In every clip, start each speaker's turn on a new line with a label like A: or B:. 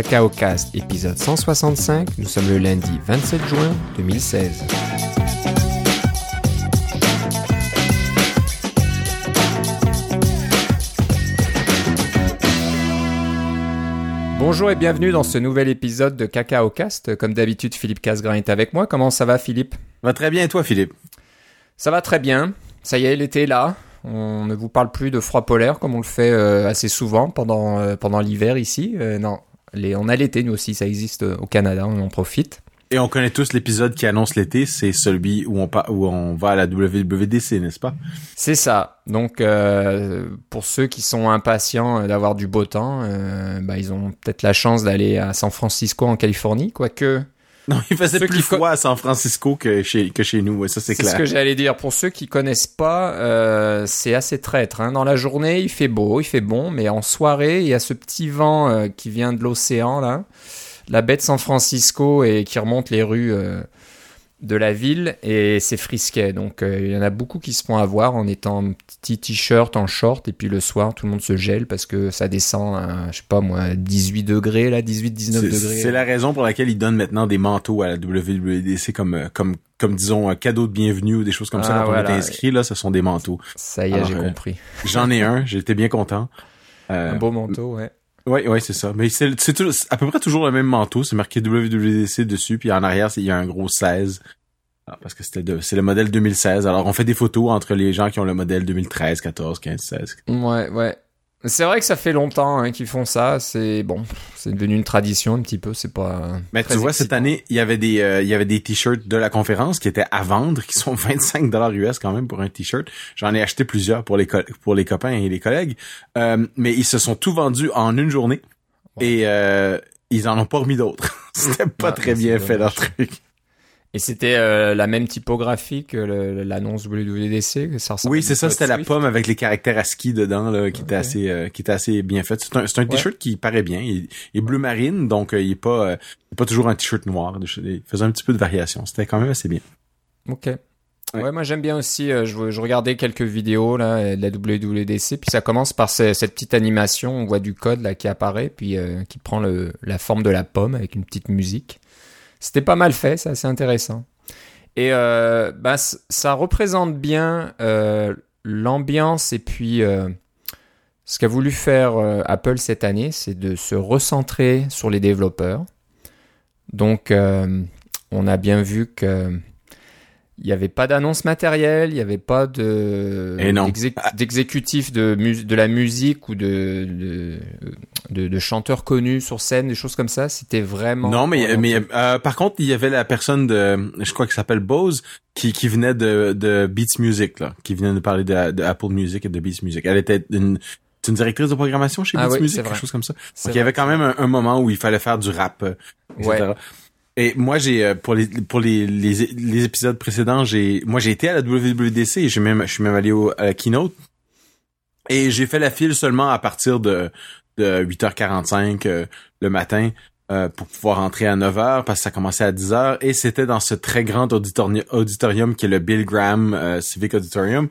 A: Cacao Cast, épisode 165. Nous sommes le lundi 27 juin 2016. Bonjour et bienvenue dans ce nouvel épisode de Cacao Cast. Comme d'habitude, Philippe Casgrain est avec moi. Comment ça va, Philippe?
B: Va très bien, et toi, Philippe?
A: Ça va très bien. Ça y est, l'été est là. On ne vous parle plus de froid polaire comme on le fait euh, assez souvent pendant, euh, pendant l'hiver ici. Euh, non, les, on a l'été, nous aussi, ça existe au Canada, on en profite.
B: Et on connaît tous l'épisode qui annonce l'été, c'est celui où on, où on va à la WWDC, n'est-ce pas?
A: C'est ça. Donc, pour ceux qui sont impatients d'avoir du beau temps, bah, ils ont peut-être la chance d'aller à San Francisco en Californie, quoique
B: non, il faisait plus froid à San Francisco que chez, que chez nous, ça c'est clair.
A: C'est ce que j'allais dire. Pour ceux qui connaissent pas, euh, c'est assez traître. Hein. Dans la journée, il fait beau, il fait bon, mais en soirée, il y a ce petit vent euh, qui vient de l'océan, là, la baie de San Francisco et qui remonte les rues euh, de la ville et c'est frisquet. Donc euh, il y en a beaucoup qui se font avoir en étant en petit t-shirt, en short et puis le soir tout le monde se gèle parce que ça descend à, je sais pas moi, 18 degrés là, 18 19 degrés.
B: C'est la raison pour laquelle ils donnent maintenant des manteaux à la WWDC comme euh, comme comme disons un cadeau de bienvenue ou des choses comme ça ah, quand on est inscrit là, ce sont des manteaux.
A: Ça y est, j'ai euh, compris.
B: J'en ai un, j'étais bien content.
A: un beau manteau, ouais.
B: Oui, oui, c'est ça. Mais c'est à peu près toujours le même manteau. C'est marqué WWDC dessus, puis en arrière, il y a un gros 16. Ah, parce que c'était c'est le modèle 2016. Alors, on fait des photos entre les gens qui ont le modèle 2013, 14, 15, 16.
A: Ouais, ouais. C'est vrai que ça fait longtemps hein, qu'ils font ça. C'est bon, c'est devenu une tradition un petit peu. C'est pas.
B: Mais tu vois, cette année, il y avait des, euh, il y avait des t-shirts de la conférence qui étaient à vendre, qui sont 25 dollars US quand même pour un t-shirt. J'en ai acheté plusieurs pour les pour les copains et les collègues, euh, mais ils se sont tout vendus en une journée et euh, ils en ont pas remis d'autres. C'était pas très bien fait leur truc.
A: Et c'était euh, la même typographie que l'annonce WWDC
B: ça Oui, c'est ça, c'était la pomme avec les caractères ASCII dedans là, qui était assez euh, qui était assez bien fait. C'est un, un t-shirt qui paraît bien, il, est bleu marine donc euh, il est pas pas toujours un t-shirt noir, il faisait un petit peu de variation, c'était quand même assez bien.
A: OK. Ouais, moi j'aime bien aussi je, je, regardais quelques vidéos là de la WWDC puis ça commence par cette petite animation, on voit du code là qui apparaît puis qui prend le, la forme de la pomme avec une petite musique. C'était pas mal fait, c'est assez intéressant. Et euh, bah, ça représente bien euh, l'ambiance et puis euh, ce qu'a voulu faire Apple cette année, c'est de se recentrer sur les développeurs. Donc, on a bien vu que il n'y avait pas d'annonce matérielle, il n'y avait pas de d'exécutif de, de la musique ou de, de, de, chanteurs connus sur scène, des choses comme ça. C'était vraiment.
B: Non, mais mais euh, par contre, il y avait la personne de, je crois qu'il s'appelle Bose, qui qui venait de de Beats Music là, qui venait de parler de, Apple Music et de Beats Music. Elle était une une directrice de programmation chez ah Beats Music, quelque chose comme ça. Donc il y avait quand même un, moment où il fallait faire du rap, euh, etc. Ouais. Et moi, j'ai euh, pour les pour les, les, épisodes précédents, j'ai moi j'ai été à la WWDC et j'ai même je suis même allé au, à la keynote. Et j'ai fait la file seulement à partir de de 8h45 euh, le matin euh, pour pouvoir entrer à 9h parce que ça commençait à 10h et c'était dans ce très grand auditorium qui est le Bill Graham Civic Auditorium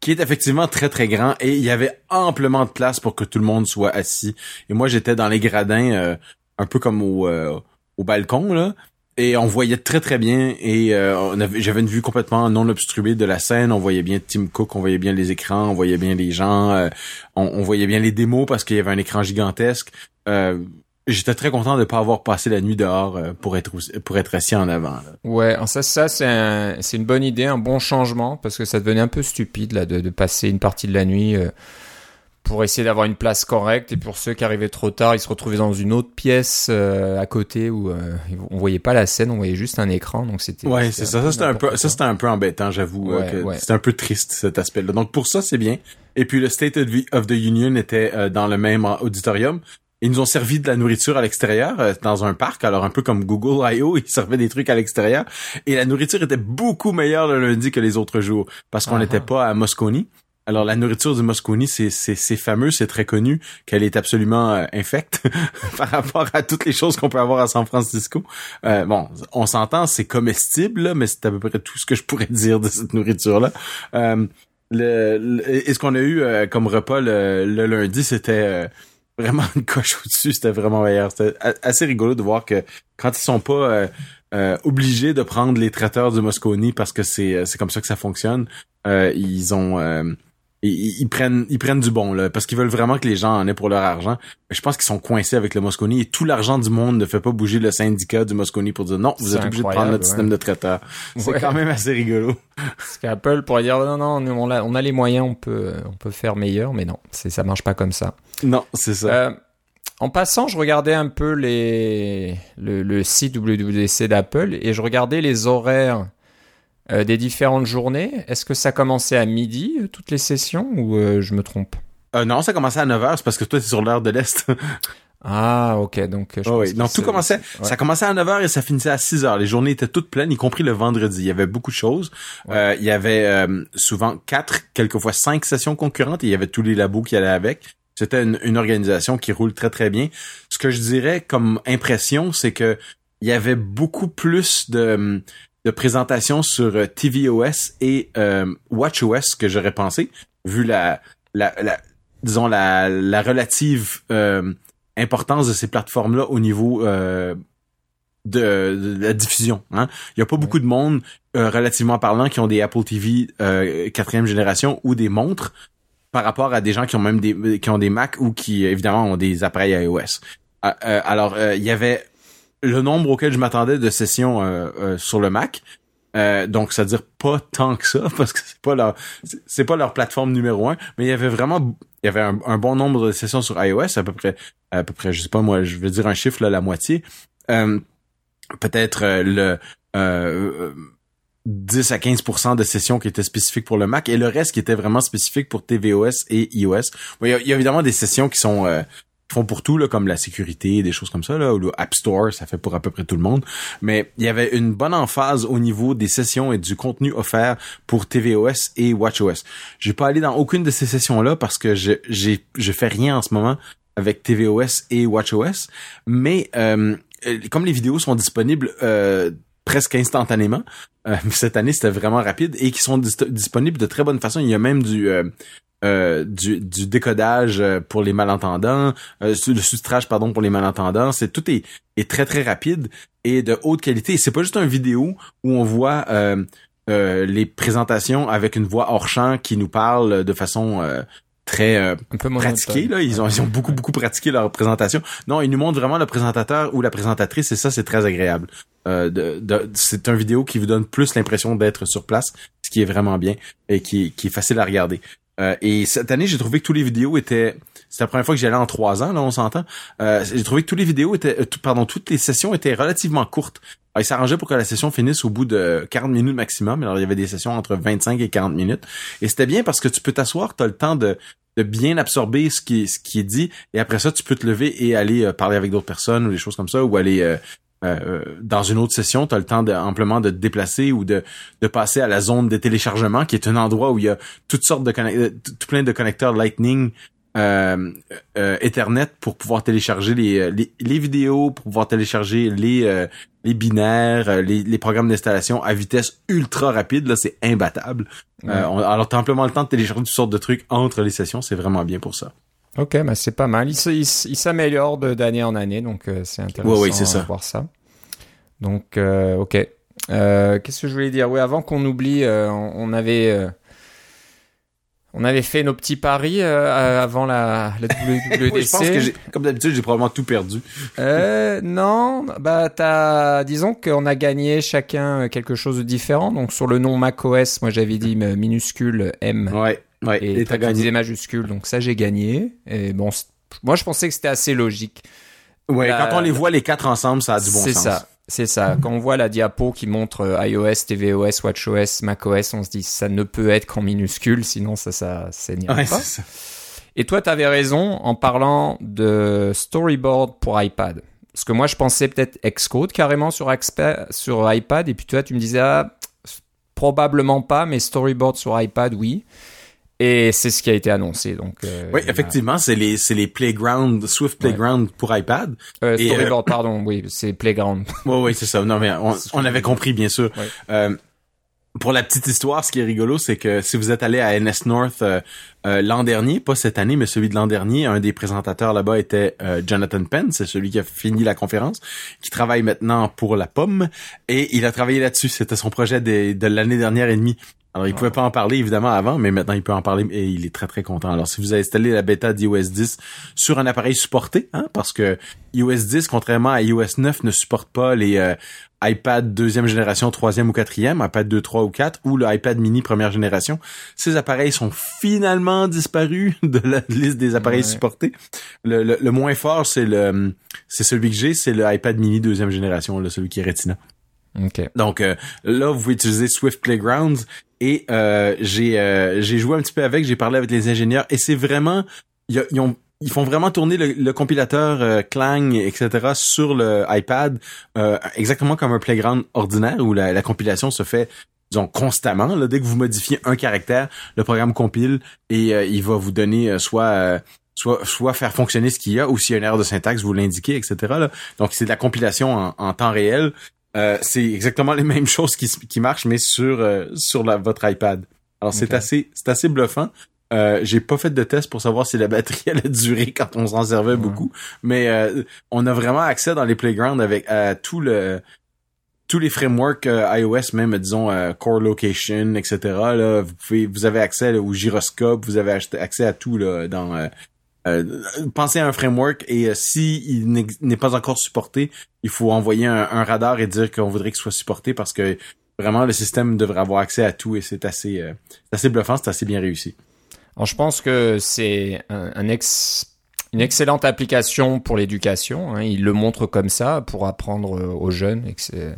B: qui est effectivement très très grand et il y avait amplement de place pour que tout le monde soit assis. Et moi j'étais dans les gradins un peu comme au au balcon là et on voyait très très bien et euh, j'avais une vue complètement non obstruée de la scène. On voyait bien Tim Cook, on voyait bien les écrans, on voyait bien les gens, euh, on, voyait bien les démos parce qu'il y avait un écran gigantesque. Euh, J'étais très content de pas avoir passé la nuit dehors euh, pour être pour être assis en avant. Là.
A: Ouais, ça ça c'est c'est une bonne idée, un bon changement parce que ça devenait un peu stupide là de, de passer une partie de la nuit pour essayer d'avoir une place correcte et pour ceux qui arrivaient trop tard, ils se retrouvaient dans une autre pièce euh, à côté où euh, on voyait pas la scène, on voyait juste un écran, donc c'était.
B: Ouais, c'est ça. Ça c'était un peu, ça c'était un peu embêtant, j'avoue. Euh, c'était un peu triste cet aspect-là. Donc pour ça c'est bien. Et puis le State of the Union était dans le même auditorium. Ils nous ont servi de la nourriture à l'extérieur dans un parc, alors un peu comme Google I.O. Ils servaient des trucs à l'extérieur et la nourriture était beaucoup meilleure le lundi que les autres jours parce qu'on ah n'était pas à Moscone. Alors la nourriture du Moscone, c'est fameux, c'est très connu qu'elle est absolument euh, infecte par rapport à toutes les choses qu'on peut avoir à San Francisco. Euh, bon, on s'entend, c'est comestible, mais c'est à peu près tout ce que je pourrais dire de cette nourriture là. Euh, le, et ce qu'on a eu euh, comme repas le, lundi, c'était vraiment une coche au-dessus, c'était vraiment meilleur. C'était assez rigolo de voir que quand ils sont pas euh, euh, obligés de prendre les traiteurs du Mosconi parce que c'est comme ça que ça fonctionne, euh, ils ont ils, prennent ils prennent du bon là parce qu'ils veulent vraiment que les gens en aient pour leur argent. Mais je pense qu'ils sont coincés avec le Mosconi et tout l'argent du monde ne fait pas bouger le syndicat du Mosconi pour dire non, vous êtes obligé de prendre notre système de traiteur. C'est quand même assez rigolo.
A: Parce qu'Apple pourrait dire non non, on a, on a les moyens, on peut on peut faire meilleur, mais non, c'est ça marche pas comme ça.
B: Non, c'est ça.
A: Euh, en passant, je regardais un peu les le, le site WWDC d'Apple et je regardais les horaires euh, des différentes journées. Est-ce que ça commençait à midi, euh, toutes les sessions, ou euh, je me trompe?
B: Non, ça commençait à 9h, c'est parce que toi, tu es sur l'heure de l'Est.
A: ah, ok, donc...
B: Je oui, donc tout commençait, ça commençait à 9h et ça finissait à 6h. Les journées étaient toutes pleines, y compris le vendredi. Il y avait beaucoup de choses. il y avait souvent quatre, quelquefois cinq sessions concurrentes et il y avait tous les labos qui allaient avec. C'était une, une, organisation qui roule très très bien. Ce que je dirais comme impression, c'est que il y avait beaucoup plus de de présentation sur euh, tvOS et euh, watchOS que j'aurais pensé, vu la, la, la disons la, la relative euh, importance de ces plateformes-là au niveau euh, de, la diffusion. Hein. Il y a pas beaucoup de monde, relativement parlant, qui ont des Apple TV quatrième génération ou des montres par rapport à des gens qui ont même des qui ont des Mac ou qui évidemment ont des appareils iOS. alors il y avait le nombre auquel je m'attendais de sessions euh, euh, sur le Mac. Euh, donc, c'est-à-dire pas tant que ça, parce que c'est pas leur, c'est pas leur plateforme numéro un, mais il y avait vraiment, il y avait un, bon nombre de sessions sur iOS, à peu près, à peu près, je sais pas moi, je veux dire un chiffre là, la moitié. peut-être le 10 à 15% de sessions qui étaient spécifiques pour le Mac et le reste qui était vraiment spécifique pour tvOS et iOS. il, y a, évidemment des sessions qui sont font pour tout, là, comme la sécurité, des choses comme ça, là, ou le App Store, ça fait pour à peu près tout le monde. Mais il y avait une bonne emphase au niveau des sessions et du contenu offert pour tvOS et watchOS. J'ai pas allé dans aucune de ces sessions-là parce que je, j'ai, je fais rien en ce moment avec tvOS et watchOS. Mais euh, comme les vidéos sont disponibles euh, presque instantanément. Euh, cette année, c'était vraiment rapide et qui sont disponibles de très bonne façon. Il y a même du euh, du, du, décodage euh, pour les malentendants, euh, le sous-titrage pardon pour les malentendants, c'est tout est, est très très rapide et de haute qualité. C'est pas juste une vidéo où on voit euh, les présentations avec une voix hors champ qui nous parle de façon très euh, pratiquée là ils ont ils ont beaucoup beaucoup pratiqué leur présentation non ils nous montrent vraiment le présentateur ou la présentatrice et ça c'est très agréable euh, de, c'est un vidéo qui vous donne plus l'impression d'être sur place ce qui est vraiment bien et qui, qui est facile à regarder euh, et cette année, j'ai trouvé que tous les vidéos étaient. C'est la première fois que j'y allais en trois ans, là, on s'entend. Euh, j'ai trouvé que tous les vidéos étaient, euh, pardon, toutes les sessions étaient relativement courtes. Alors, il s'arrangeait pour que la session finisse au bout de 40 minutes maximum. Alors, il y avait des sessions entre 25 et 40 minutes. Et c'était bien parce que tu peux t'asseoir, tu as le temps de, de bien absorber ce qui, ce qui est dit. Et après ça, tu peux te lever et aller parler avec d'autres personnes ou des choses comme ça, ou aller euh, dans une autre session, tu as le temps de, amplement de te déplacer ou de, de passer à la zone de téléchargement, qui est un endroit où il y a toutes sortes de euh, tout plein de connecteurs Lightning euh, euh, Ethernet pour pouvoir télécharger les, les, les, vidéos, pour pouvoir télécharger les, les binaires, les, les programmes d'installation à vitesse ultra rapide. Là, c'est imbattable. alors, tu as amplement le temps de télécharger toutes sortes de trucs entre les sessions. C'est vraiment bien pour ça.
A: Ok, bah c'est pas mal. Il, s'améliore d'année en année, donc euh, c'est intéressant de voir ça. Donc, euh, ok. Euh, qu'est-ce que je voulais dire? Oui, avant qu'on oublie, on avait on avait fait nos petits paris avant la, la WWDC.
B: je pense que comme d'habitude, j'ai probablement tout perdu.
A: euh, non, bah t'as, disons qu'on a gagné chacun quelque chose de différent. Donc sur le nom macOS, moi j'avais dit minuscule M.
B: Ouais. Ouais,
A: et t'as gagné des majuscules, donc ça j'ai gagné. Et bon, moi je pensais que c'était assez logique.
B: Ouais, quand on les voit les quatre ensemble, ça a du bon sens.
A: C'est ça, c'est ça. Quand on voit la diapo qui montre euh, iOS, tvOS, watchOS, macOS, on se dit ça ne peut être qu'en minuscule, sinon ça, ça, ça ouais, pas. Ça. Et toi, t'avais raison en parlant de storyboard pour iPad. Parce que moi, je pensais peut-être Xcode carrément sur, sur iPad, et puis toi, tu me disais ah, probablement pas, mais storyboard sur iPad, oui. Et c'est ce qui a été annoncé. Donc,
B: euh, oui, effectivement, c'est les c'est les Playground Swift Playground pour iPad.
A: Euh, Storyboard, euh, pardon, oui, c'est Playground.
B: oui, oui, c'est ça. Non, mais on, on avait compris bien sûr. Euh, pour la petite histoire, ce qui est rigolo, c'est que si vous êtes allé à NS North euh, euh, l'an dernier, pas cette année, mais celui de l'an dernier, un des présentateurs là-bas était euh, Jonathan Penn, c'est celui qui a fini la conférence, qui travaille maintenant pour la pomme, et il a travaillé là-dessus. C'était son projet de, de l'année dernière et demie. Alors, il pouvait pas en parler évidemment avant, mais maintenant il peut en parler et il est très très content. Alors, si vous avez installé la bêta d'iOS 10 sur un appareil supporté, hein, parce que iOS 10, contrairement à iOS 9, ne supporte pas les euh, iPad deuxième génération, troisième ou quatrième, iPad 2, 3 ou 4, ou le iPad mini première génération. Ces appareils sont finalement disparus de la liste des appareils supportés. Le, le, moins fort, c'est le c'est celui que j'ai, c'est le iPad mini deuxième génération, là, celui qui est Retina.
A: Okay.
B: Donc euh, là, vous pouvez utiliser Swift Playgrounds et euh, j'ai euh, j'ai joué un petit peu avec, j'ai parlé avec les ingénieurs et c'est vraiment ils, ont ils font vraiment tourner le, compilateur Clang, etc. sur le iPad, exactement comme un playground ordinaire où la, la compilation se fait disons constamment. Là, dès que vous modifiez un caractère, le programme compile et il va vous donner soit soit soit faire fonctionner ce qu'il y a ou s'il y a une erreur de syntaxe, vous l'indiquez, etc. Là. Donc c'est de la compilation en, en temps réel euh, c'est exactement les mêmes choses qui, qui marchent, mais sur euh, sur la, votre iPad. Alors c'est assez c'est assez bluffant. Euh, j'ai pas fait de test pour savoir si la batterie allait durer quand on s'en servait beaucoup, mais euh, on a vraiment accès dans les playgrounds avec tout le tous les frameworks iOS, même disons Core Location, etc. Là, vous pouvez, vous avez accès au gyroscope, vous avez accès à tout là dans euh, pensez à un framework et euh, si il n'est pas encore supporté, il faut envoyer un, radar et dire qu'on voudrait qu'il soit supporté parce que vraiment le système devrait avoir accès à tout et c'est assez, euh, assez bluffant, c'est assez bien réussi.
A: Alors je pense que c'est un, ex, une excellente application pour l'éducation. Hein. Il le montre comme ça pour apprendre aux jeunes. Et que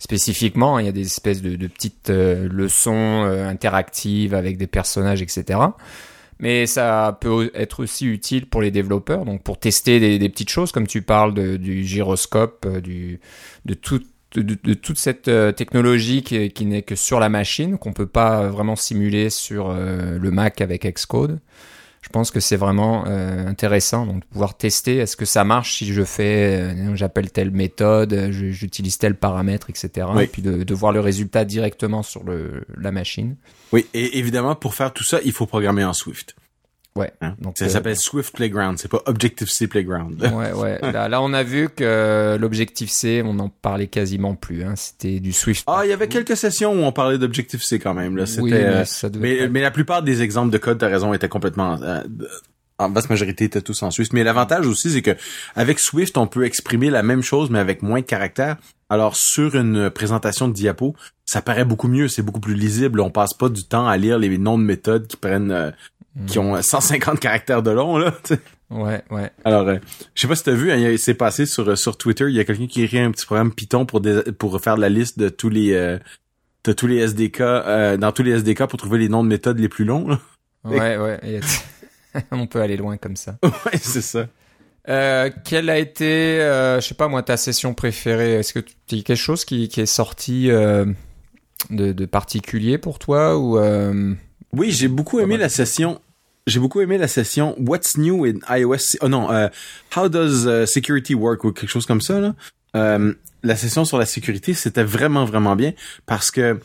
A: spécifiquement, il y a des espèces de, de petites leçons interactives avec des personnages, etc mais ça peut être aussi utile pour les développeurs, donc pour tester des, petites choses, comme tu parles du gyroscope, euh, de, tout, de, toute cette euh, technologie qui, n'est que sur la machine, qu'on peut pas vraiment simuler sur euh, le Mac avec Xcode. Je pense que c'est vraiment intéressant donc de pouvoir tester est-ce que ça marche si je fais j'appelle telle méthode, j'utilise tel paramètre, etc. Et puis de, de, voir le résultat directement sur le, la machine.
B: Oui, et évidemment, pour faire tout ça, il faut programmer en Swift.
A: Ouais.
B: Hein? Donc ça euh, s'appelle Swift Playground, c'est pas Objective C Playground.
A: ouais, ouais. Là, là, on a vu que l'Objective C, on n'en parlait quasiment plus. Hein. C'était du Swift.
B: Ah, il y avait quelques sessions où on parlait d'Objective C quand même. Là, oui, mais, euh, ça mais, mais, la plupart des exemples de code, t'as raison, étaient complètement euh, en basse majorité étaient tous en Swift. Mais l'avantage aussi, c'est que avec Swift, on peut exprimer la même chose, mais avec moins de caractères. Alors, sur une présentation de diapo, ça paraît beaucoup mieux, c'est beaucoup plus lisible. On passe pas du temps à lire les noms de méthodes qui prennent, euh, qui ont 150 caractères de long, là.
A: Ouais, ouais.
B: Alors, euh, je sais pas si t'as vu, hein, c'est passé sur euh, sur Twitter, il y a quelqu'un qui écrit un petit programme Python pour pour faire la liste de tous les de tous les SDK dans tous les SDK pour trouver les noms de méthodes les plus longs. Là.
A: Ouais, ouais. On peut aller loin comme ça.
B: ouais, c'est ça.
A: Euh, quelle a été, euh, je sais pas moi, ta session préférée? Est-ce que tu as quelque chose qui, qui est sorti euh, de, de, particulier pour toi ou euh,
B: Oui, j'ai beaucoup aimé la session. J'ai beaucoup aimé la session What's New in iOS. Oh non, euh, How Does uh, Security Work ou quelque chose comme ça là. Euh, la session sur la sécurité, c'était vraiment vraiment bien parce que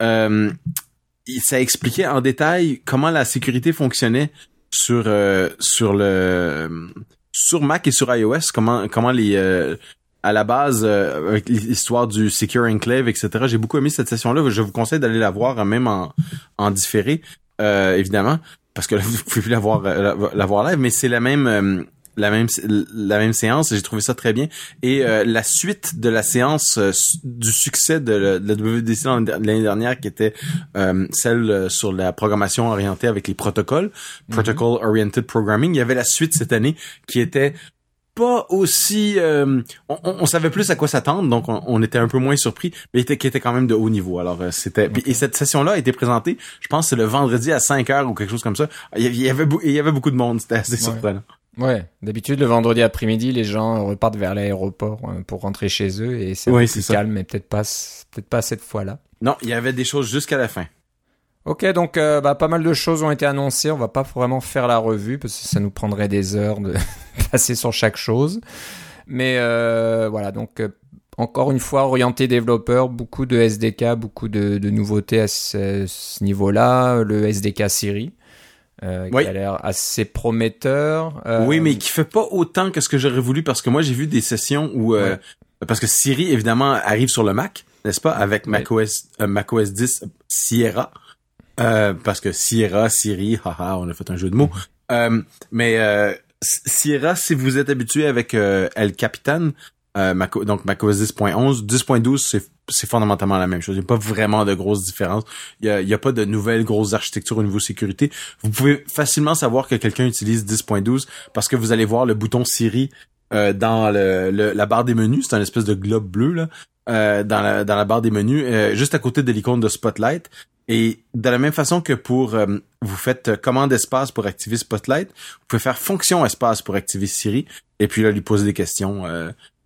B: ça expliquait en détail comment la sécurité fonctionnait sur euh, sur le sur Mac et sur iOS comment comment les euh, à la base euh, avec l'histoire du secure enclave etc j'ai beaucoup aimé cette session là je vous conseille d'aller la voir même en en différé évidemment parce que là, vous pouvez plus la voir la, voir live mais c'est la même la même la même séance j'ai trouvé ça très bien. Et euh, la suite de la séance euh, du succès de, la, de WWDC l'année dernière qui était euh, celle sur la programmation orientée avec les protocoles mhm. protocol oriented programming il y avait la suite cette année qui était pas aussi on, on, savait plus à quoi s'attendre donc on, était un peu moins surpris mais était, qui était quand même de haut niveau. Alors c'était et cette session là a été présentée je pense c'est le vendredi à 5 heures ou quelque chose comme ça. Il y avait il y avait beaucoup de monde c'était assez surprenant.
A: Ouais, d'habitude le vendredi après-midi, les gens repartent vers l'aéroport euh, pour rentrer chez eux et c'est peu calme, mais peut-être pas, peut-être pas cette fois-là.
B: Non, il y avait des choses jusqu'à la fin.
A: Ok, donc euh, bah, pas mal de choses ont été annoncées. On va pas vraiment faire la revue parce que ça nous prendrait des heures de passer sur chaque chose. Mais euh, voilà, donc encore une fois orienté développeur, beaucoup de SDK, beaucoup de, nouveautés à ce, niveau-là. Le SDK Siri. Euh, qui a l'air assez prometteur.
B: Euh, oui, mais qui fait pas autant que ce que j'aurais voulu parce que moi j'ai vu des sessions où euh, parce que Siri évidemment arrive sur le Mac, n'est-ce pas, avec macOS macOS 10 Sierra. Parce que Sierra, Siri, haha, on a fait un jeu de mots. mais Sierra, si vous êtes habitué avec El Capitan, euh, donc macOS 10.11, 10.12 c'est c'est fondamentalement la même chose. Il n'y a pas vraiment de grosses différences. Il n'y a, y a, pas de nouvelles grosses architectures au niveau sécurité. Vous pouvez facilement savoir que quelqu'un utilise 10.12 parce que vous allez voir le bouton Siri euh, dans le, la barre des menus. C'est un espèce de globe bleu là, euh, dans, la, dans la barre des menus, euh, juste à côté de l'icône de Spotlight. Et de la même façon que pour euh, vous faites commande espace pour activer Spotlight, vous pouvez faire fonction espace pour activer Siri et puis là lui poser des questions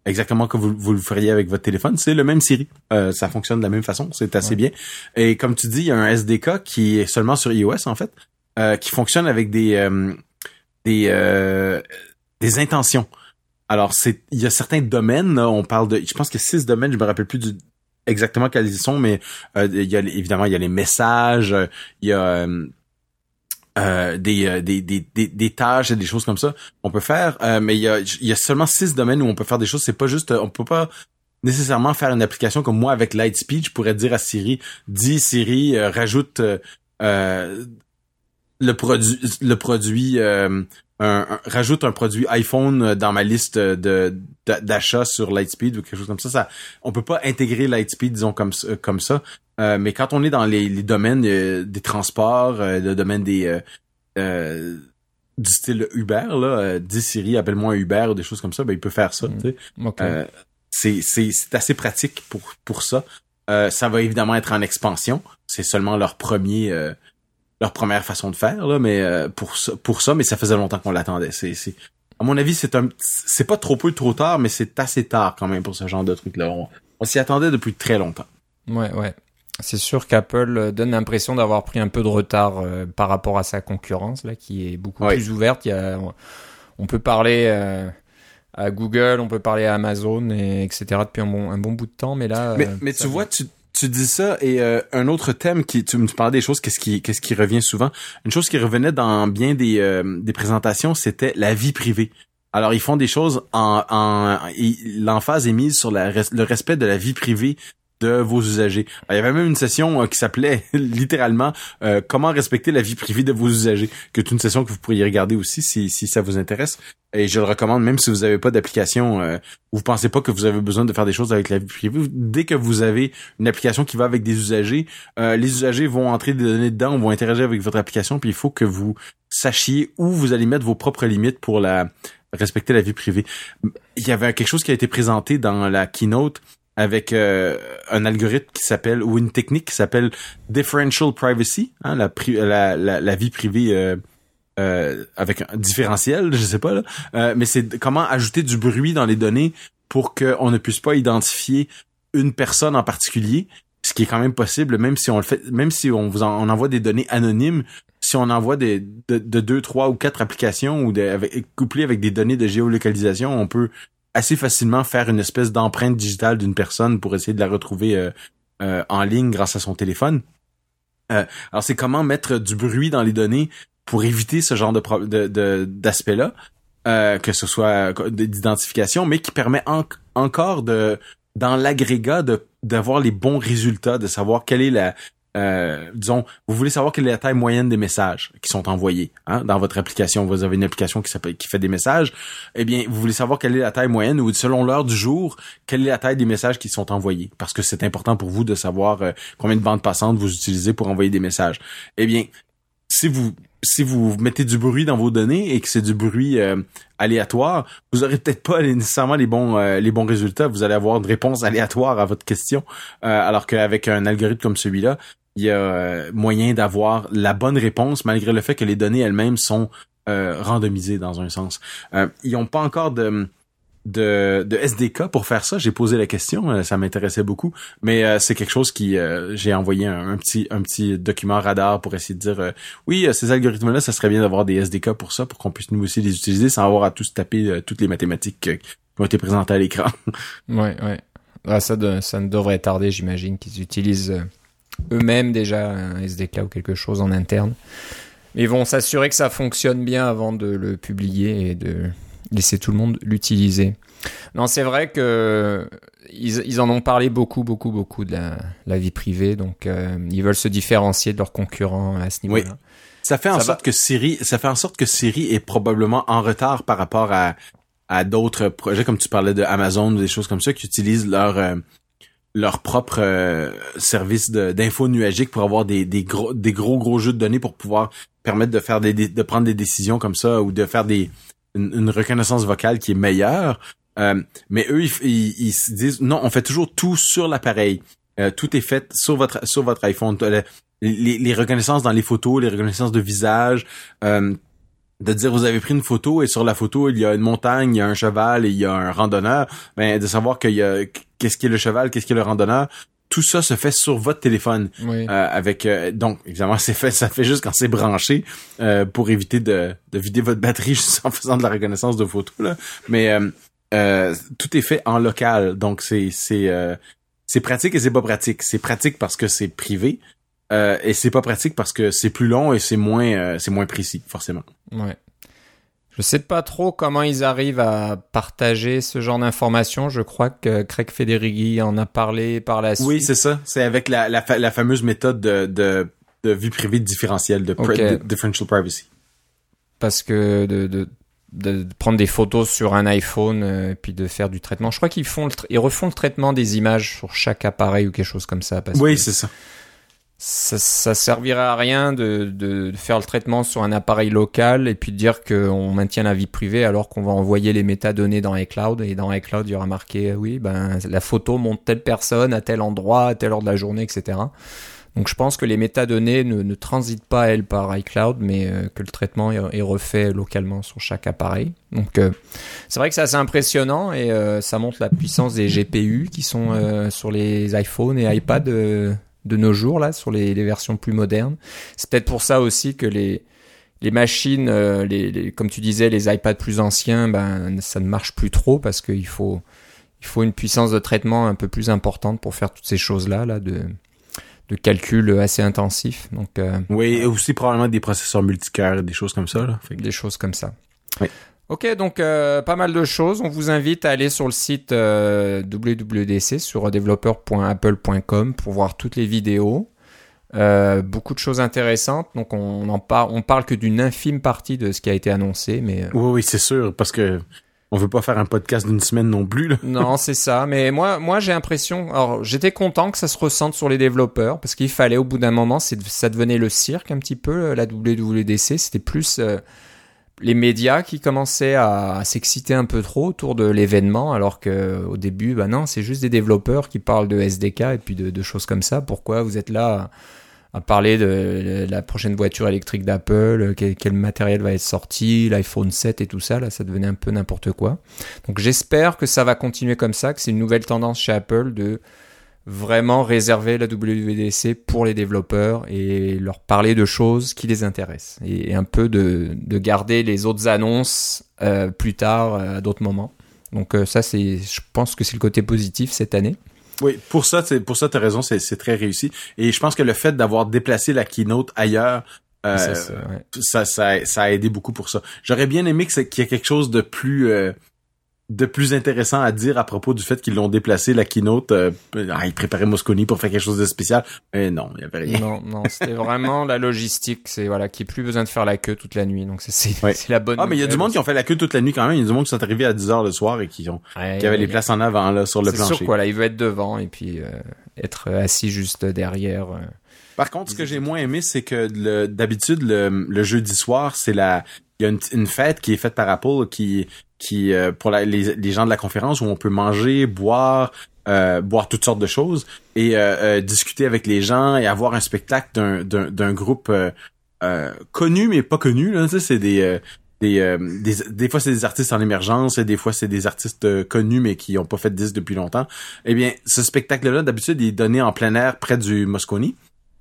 B: exactement comme vous, vous, le feriez avec votre téléphone. C'est le même Siri. Euh, ça fonctionne de la même façon. C'est assez bien. Et comme tu dis, il y a un SDK qui est seulement sur iOS en fait, euh, qui fonctionne avec des euh, des des intentions. Alors c'est il y a certains domaines. on parle de, je pense que six domaines. Je me rappelle plus du, exactement quels ils sont, mais il y a évidemment il y a les messages, il y a euh, des, euh, des, des, des, des, tâches et des choses comme ça. On peut faire, euh, mais il y a, y a seulement six domaines où on peut faire des choses. C'est pas juste, on peut pas nécessairement faire une application comme moi avec Lightspeed. Je pourrais dire à Siri, dis Siri, rajoute le produit, le produit, un, rajoute un produit iPhone dans ma liste de d'achat sur Lightspeed ou quelque chose comme ça. Ça, on peut pas intégrer Lightspeed, disons comme comme ça. Euh, mais quand on est dans les, domaines euh, des transports, euh, le domaine des du style Uber, là, dis Siri, appelle-moi un Uber ou des choses comme ça, ben il peut faire ça. Mm. c'est c'est assez pratique pour pour ça. ça va évidemment être en expansion. C'est seulement leur premier leur première façon de faire là, mais pour ça, pour ça, mais ça faisait longtemps qu'on l'attendait. C'est c'est à mon avis, c'est un c'est pas trop peu trop tard, mais c'est assez tard quand même pour ce genre de truc là. on s'y attendait depuis très longtemps.
A: Ouais, ouais. C'est sûr qu'Apple euh, donne l'impression d'avoir pris un peu de retard euh, par rapport à sa concurrence là, qui est beaucoup plus ouverte. Il y a, on peut parler euh, à Google, on peut parler à Amazon, et etc. depuis un bon, un bon bout de temps, mais là.
B: Mais, mais tu vois, tu, tu dis ça et un autre thème qui tu me parlais des choses qu'est-ce qui qu'est-ce qui revient souvent. Une chose qui revenait dans bien des des présentations c'était la vie privée. Alors ils font des choses en, en l'emphase est mise sur le respect de la vie privée de vos usagers. il y avait même une session euh, qui s'appelait littéralement euh, comment respecter la vie privée de vos usagers, que c'est une session que vous pourriez regarder aussi si, si ça vous intéresse. Et je le recommande même si vous n'avez pas d'application euh, ou vous pensez pas que vous avez besoin de faire des choses avec la vie privée. Dès que vous avez une application qui va avec des usagers, les usagers vont entrer des données dedans, vont interagir avec votre application, puis il faut que vous sachiez où vous allez mettre vos propres limites pour la respecter la vie privée. Il y avait quelque chose qui a été présenté dans la keynote avec euh, un algorithme qui s'appelle ou une technique qui s'appelle differential privacy, hein, la, la, la, la, vie privée euh, euh, avec un différentiel, je sais pas là, euh, mais c'est comment ajouter du bruit dans les données pour qu'on ne puisse pas identifier une personne en particulier, ce qui est quand même possible, même si on le fait, même si on vous on envoie des données anonymes, si on envoie des de, de deux, trois ou quatre applications ou de, avec, couplées avec des données de géolocalisation, on peut assez facilement faire une espèce d'empreinte digitale d'une personne pour essayer de la retrouver euh, euh, en ligne grâce à son téléphone. Euh, alors c'est comment mettre du bruit dans les données pour éviter ce genre de d'aspect-là, que ce soit d'identification, mais qui permet encore dans l'agrégat d'avoir les bons résultats, de savoir quelle est la euh, disons, vous voulez savoir quelle est la taille moyenne des messages qui sont envoyés hein, dans votre application. Vous avez une application qui qui fait des messages. Eh bien, vous voulez savoir quelle est la taille moyenne ou selon l'heure du jour, quelle est la taille des messages qui sont envoyés, parce que c'est important pour vous de savoir euh, combien de bandes passantes vous utilisez pour envoyer des messages. Eh bien, si vous si vous mettez du bruit dans vos données et que c'est du bruit euh, aléatoire, vous aurez peut-être pas nécessairement les bons les bons résultats. Vous allez avoir une réponse aléatoire à votre question, alors qu'avec un algorithme comme celui-là, il y a euh, moyen d'avoir la bonne réponse malgré le fait que les données elles-mêmes sont euh, randomisées dans un sens. Euh, ils n'ont pas encore de, de, de SDK pour faire ça. J'ai posé la question, euh, ça m'intéressait beaucoup, mais c'est quelque chose qui j'ai envoyé un, petit un petit document radar pour essayer de dire oui ces algorithmes là, ça serait bien d'avoir des SDK pour ça pour qu'on puisse nous aussi les utiliser sans avoir à tous taper toutes les mathématiques qui ont été présentées à l'écran.
A: ouais ouais Ah, ça, ça ne devrait tarder, j'imagine, qu'ils utilisent euh, eux-mêmes déjà un SDK ou quelque chose en interne. Ils vont s'assurer que ça fonctionne bien avant de le publier et de laisser tout le monde l'utiliser. Non, c'est vrai que ils, en ont parlé beaucoup, beaucoup, beaucoup de la, vie privée, donc euh, ils veulent se différencier de leurs concurrents à ce niveau-là.
B: Ça fait en sorte que Siri, ça fait en sorte que Siri est probablement en retard par rapport à à d'autres projets comme tu parlais de Amazon ou des choses comme ça qui utilisent leur euh, leur propre euh, service d'info nuagique pour avoir des, des gros des gros gros jeux de données pour pouvoir permettre de faire des, de prendre des décisions comme ça ou de faire des une, reconnaissance vocale qui est meilleure. Euh, mais eux ils, ils, se disent non, on fait toujours tout sur l'appareil. tout est fait sur votre sur votre iPhone. Les, les, reconnaissances dans les photos, les reconnaissances de visage, de dire vous avez pris une photo et sur la photo il y a une montagne, il y a un cheval et il y a un randonneur, ben de savoir qu'il y a qu'est-ce qui est le cheval, qu'est-ce qui est le randonneur, tout ça se fait sur votre téléphone. Euh, avec euh, donc évidemment c'est fait ça fait juste quand c'est branché euh, pour éviter de, de vider votre batterie juste en faisant de la reconnaissance de photos là. Mais tout est fait en local. Donc c'est c'est c'est pratique et c'est pas pratique. C'est pratique parce que c'est privé euh, et c'est pas pratique parce que c'est plus long et c'est moins euh, c'est moins précis forcément.
A: Ouais. Je sais pas trop comment ils arrivent à partager ce genre d'informations. Je crois que Craig Federighi en a parlé par la suite.
B: Oui, c'est ça. C'est avec la, la, la, fameuse méthode de, de, de vie privée différentielle, de, differential privacy.
A: Parce que de, de, de, prendre des photos sur un iPhone et euh, puis de faire du traitement. Je crois qu'ils font ils refont le traitement des images sur chaque appareil ou quelque chose comme ça. Parce
B: oui, c'est ça
A: ça, ça servirait à rien de, de, faire le traitement sur un appareil local et puis de dire qu'on maintient la vie privée alors qu'on va envoyer les métadonnées dans iCloud et dans iCloud il y aura marqué euh, oui ben la photo montre telle personne à tel endroit à telle heure de la journée etc. Donc je pense que les métadonnées ne, transitent pas elles par iCloud mais euh, que le traitement est, refait localement sur chaque appareil. Donc euh, c'est vrai que c'est assez impressionnant et ça montre la puissance des GPU qui sont sur les iPhones et iPad de nos jours là sur les, versions plus modernes. C'est peut-être pour ça aussi que les les machines, euh, les, comme tu disais, les iPads plus anciens, ben ça ne marche plus trop parce qu'il faut il faut une puissance de traitement un peu plus importante pour faire toutes ces choses là là de de calcul assez intensif. Donc euh,
B: oui, et aussi probablement des processeurs multicœurs, des choses comme ça là.
A: Des choses comme ça. Oui. Ok, donc euh, pas mal de choses. On vous invite à aller sur le site euh, WWDC sur developer.apple.com pour voir toutes les vidéos. Euh, beaucoup de choses intéressantes. Donc on en parle, on parle que d'une infime partie de ce qui a été annoncé, mais
B: oui, oui, c'est sûr, parce que on veut pas faire un podcast d'une semaine non plus. Là.
A: non, c'est ça. Mais moi, moi, j'ai l'impression. Alors, j'étais content que ça se ressente sur les développeurs parce qu'il fallait, au bout d'un moment, ça devenait le cirque un petit peu la WWDC. C'était plus les médias qui commençaient à, s'exciter un peu trop autour de l'événement, alors que au début, bah non, c'est juste des développeurs qui parlent de SDK et puis de, choses comme ça. Pourquoi vous êtes là à, parler de la prochaine voiture électrique d'Apple, quel, matériel va être sorti, l'iPhone 7 et tout ça, là, ça devenait un peu n'importe quoi. Donc j'espère que ça va continuer comme ça, que c'est une nouvelle tendance chez Apple de vraiment réserver la WWDC pour les développeurs et leur parler de choses qui les intéressent et, un peu de, de, garder les autres annonces euh, plus tard euh, à d'autres moments. Donc euh, ça c'est je pense que c'est le côté positif cette année.
B: Oui, pour ça c'est pour ça tu as raison, c'est très réussi et je pense que le fait d'avoir déplacé la keynote ailleurs ça, ça, ça, ça, a aidé beaucoup pour ça. J'aurais bien aimé qu'il y ait quelque chose de plus de plus intéressant à dire à propos du fait qu'ils l'ont déplacé la keynote euh, ah, ils préparaient Mosconi pour faire quelque chose de spécial. Mais non il y avait rien.
A: Non non c'était vraiment la logistique c'est voilà qui plus besoin de faire la queue toute la nuit donc c'est c'est la bonne
B: ah mais il y a du monde qui ont fait la queue toute la nuit quand même. Il y a du monde qui sont arrivés à 10 heures le soir et qui ont qui avaient les places en avant là sur le plancher c'est sûr
A: quoi là il veut être devant et puis euh, être assis juste derrière euh.
B: par contre ce que j'ai moins aimé c'est que d'habitude le, le jeudi soir c'est la il y a une, une, fête qui est faite par Apple qui qui euh, pour les, les, gens de la conférence où on peut manger, boire, euh, boire toutes sortes de choses et euh, discuter avec les gens et avoir un spectacle d'un d'un groupe connu mais pas connu là, c'est des des, des, des fois c'est des artistes en émergence et des fois c'est des artistes connus mais qui ont pas fait de disque depuis longtemps. Eh bien, ce spectacle là d'habitude il est donné en plein air près du Moscone.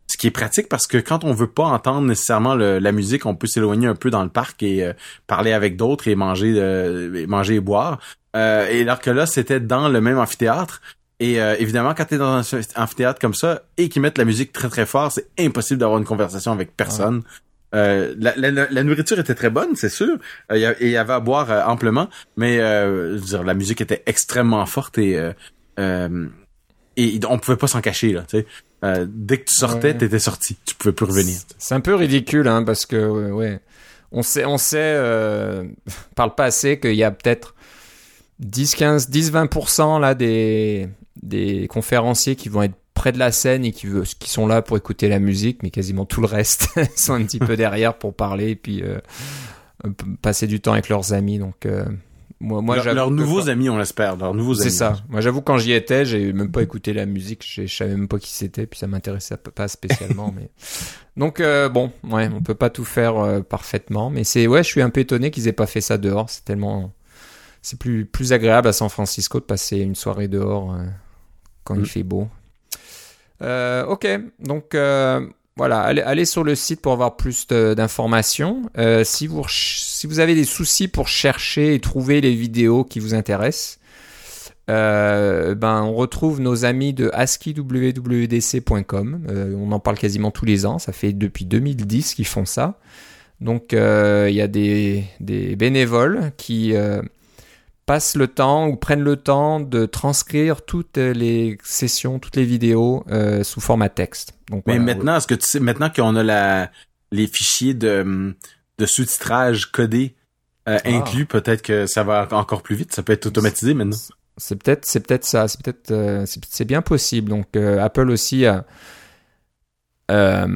B: Ce qui est pratique parce que quand on veut pas entendre nécessairement la musique, on peut s'éloigner un peu dans le parc et euh, parler avec d'autres et manger, euh, manger et boire. Euh, et alors que là, c'était dans le même amphithéâtre. Et euh, évidemment, quand t'es dans un amphithéâtre comme ça et qu'ils mettent la musique très très fort, c'est impossible d'avoir une conversation avec personne. Euh, la, la, la, nourriture était très bonne, c'est sûr, euh, et il y avait à boire euh, amplement, mais je veux dire, la musique était extrêmement forte et et on pouvait pas s'en cacher là. Sais, dès que tu sortais, t'étais sorti, tu pouvais plus revenir.
A: C'est un peu ridicule, hein, parce que ouais, on sait, on sait par le passé qu'il y a peut-être 10, 15, 10, 20% là des des conférenciers qui vont être près de la scène et qui, qui sont là pour écouter la musique, mais quasiment tout le reste sont un petit peu derrière pour parler et puis euh, passer du temps avec leurs amis. Donc euh,
B: moi, leurs nouveaux amis, on l'espère, leurs nouveaux
A: amis. C'est ça. Moi, j'avoue quand j'y étais, j'ai même pas écouté la musique, je savais même pas qui c'était, puis ça m'intéressait pas spécialement. mais donc euh, bon, ouais, on peut pas tout faire parfaitement, mais c'est ouais, je suis un peu étonné qu'ils aient pas fait ça dehors. C'est tellement, c'est plus plus agréable à San Francisco de passer une soirée dehors quand il mm. fait beau. Euh, ok, donc euh, voilà, allez, sur le site pour avoir plus d'informations. Euh, si, vous, avez des soucis pour chercher et trouver les vidéos qui vous intéressent, ben, on retrouve nos amis de ASCII-WWDC.com. on en parle quasiment tous les ans. Ça fait depuis 2010 qu'ils font ça. Donc, il y a des, bénévoles qui passent le temps ou prennent le temps de transcrire toutes les sessions, toutes les vidéos euh, sous format texte.
B: Donc, Mais maintenant, est-ce que tu sais, maintenant qu'on a la, les fichiers de, de sous-titrage codés euh, ah. inclus, peut-être que ça va encore plus vite. Ça peut être automatisé maintenant.
A: C'est peut-être, c'est peut-être ça. C'est peut-être, euh, c'est bien possible. Donc Apple aussi a euh,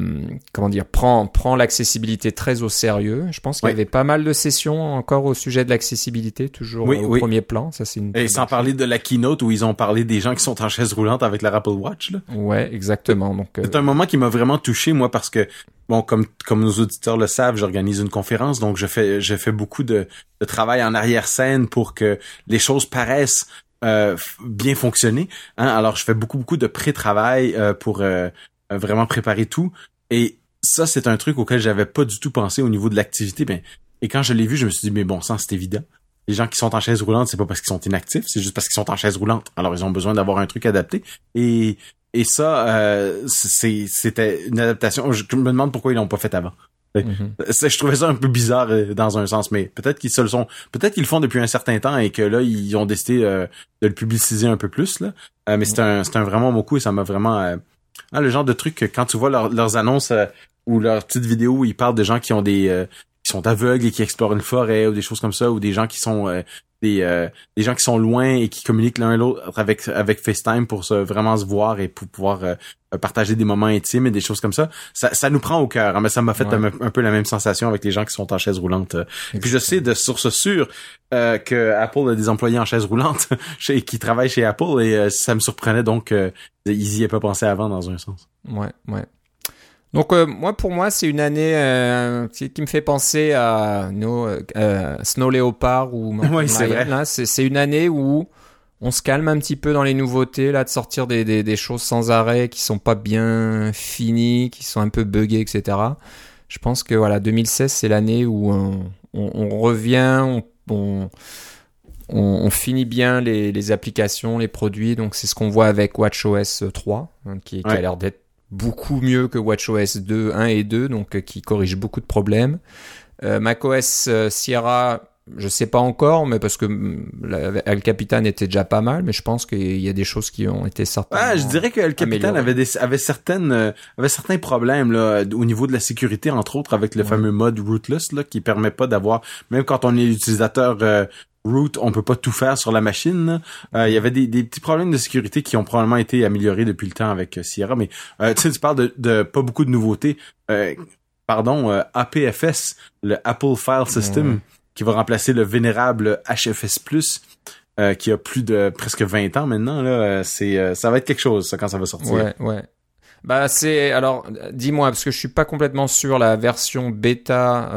A: comment dire, prend, prend l'accessibilité très au sérieux. Je pense qu'il y avait pas mal de sessions encore au sujet de l'accessibilité, toujours au premier plan. Ça, c'est une
B: Et sans parler de la keynote où ils ont parlé des gens qui sont en chaise roulante avec la Apple Watch. Là.
A: Ouais, exactement. Donc
B: c'est un moment qui m'a vraiment touché moi parce que bon, comme comme nos auditeurs le savent, j'organise une conférence, donc je fais je fais beaucoup de, de travail en arrière scène pour que les choses paraissent euh, bien fonctionner. Hein? Alors, je fais beaucoup, beaucoup de pré-travail euh, pour euh, vraiment préparer tout. Et ça, c'est un truc auquel j'avais pas du tout pensé au niveau de l'activité. Ben, et quand je l'ai vu, je me suis dit, mais bon sang, c'est évident. Les gens qui sont en chaise roulante, c'est pas parce qu'ils sont inactifs, c'est juste parce qu'ils sont en chaise roulante. Alors, ils ont besoin d'avoir un truc adapté. Et, et ça, euh, c'était une adaptation. Je me demande pourquoi ils l'ont pas fait avant. Mm-hmm. Je trouvais ça un peu bizarre euh, dans un sens, mais peut-être qu'ils se le sont, peut-être qu'ils le font depuis un certain temps et que là ils ont décidé euh, de le publiciser un peu plus là. Euh, mais c'est un, c'est un vraiment beau coup et ça m'a vraiment ah, le genre de truc que quand tu vois leurs annonces euh, ou leurs petites vidéos où ils parlent de gens qui ont des euh, qui sont aveugles et qui explorent une forêt ou des choses comme ça ou des gens qui sont euh, des des gens qui sont loin et qui communiquent l'un l'autre avec avec FaceTime pour se vraiment se voir et pour pouvoir partager des moments intimes et des choses comme ça. Ça, ça nous prend au cœur. Hein, mais ça m'a fait un, peu la même sensation avec les gens qui sont en chaise roulante. Et puis je sais de source sûre euh, que Apple a des employés en chaise roulante chez, qui travaillent chez Apple et ça me surprenait donc ils y aient pas pensé avant dans un sens.
A: Ouais, ouais. Donc euh, moi pour moi c'est une année euh, qui me fait penser à no, euh, Snow Leopard ou
B: oui, c'est
A: C'est une année où on se calme un petit peu dans les nouveautés là de sortir des, des, des, choses sans arrêt qui sont pas bien finies, qui sont un peu buggées etc. Je pense que voilà 2016 c'est l'année où on, on, on, revient, on, on on, finit bien les, applications, les produits. Donc c'est ce qu'on voit avec WatchOS 3, hein, qui, a l'air d'être beaucoup mieux que WatchOS 2, 1 et 2, donc euh, qui corrige beaucoup de problèmes. Euh, macOS euh, Sierra, je sais pas encore, mais parce que mm, El Capitan était déjà pas mal, mais je pense qu'il y a des choses qui ont été certainement.
B: Ah, je dirais que El Capitan avait des, avait certaines, avait certains problèmes là au niveau de la sécurité, entre autres avec le fameux mode rootless là qui permet pas d'avoir, même quand on est utilisateur root, on peut pas tout faire sur la machine. Euh, il y avait des, petits problèmes de sécurité qui ont probablement été améliorés depuis le temps avec euh, Sierra, mais euh, tu parles de, pas beaucoup de nouveautés. pardon, APFS, le Apple File System, qui va remplacer le vénérable HFS Plus. qui a plus de presque 20 ans maintenant là, c'est ça va être quelque chose ça quand ça va sortir.
A: Ouais, ouais. Bah c'est alors dis-moi parce que je suis pas complètement sûr la version bêta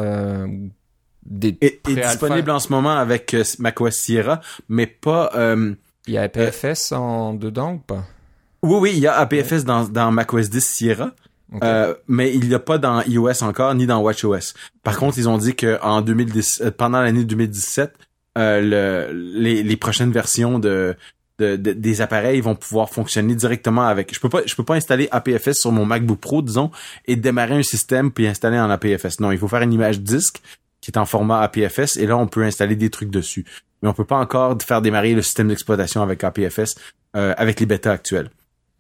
B: est, disponible en ce moment avec euh, macOS Sierra, mais pas. Euh,
A: il y a APFS en dedans ou pas?
B: Oui, oui, il y a APFS dans, dans macOS 10 Sierra. Euh, mais il n'y a pas dans iOS encore ni dans WatchOS. Par contre, ils ont dit que en 2010, pendant l'année 2017, le, les, les prochaines versions de de, de- des appareils vont pouvoir fonctionner directement avec. Je peux pas, je peux pas installer APFS sur mon MacBook Pro, disons, et démarrer un système puis installer en APFS. Non, il faut faire une image disque qui est en format APFS et là on peut installer des trucs dessus. Mais on peut pas encore faire démarrer le système d'exploitation avec APFS euh, avec les bêtas actuelles.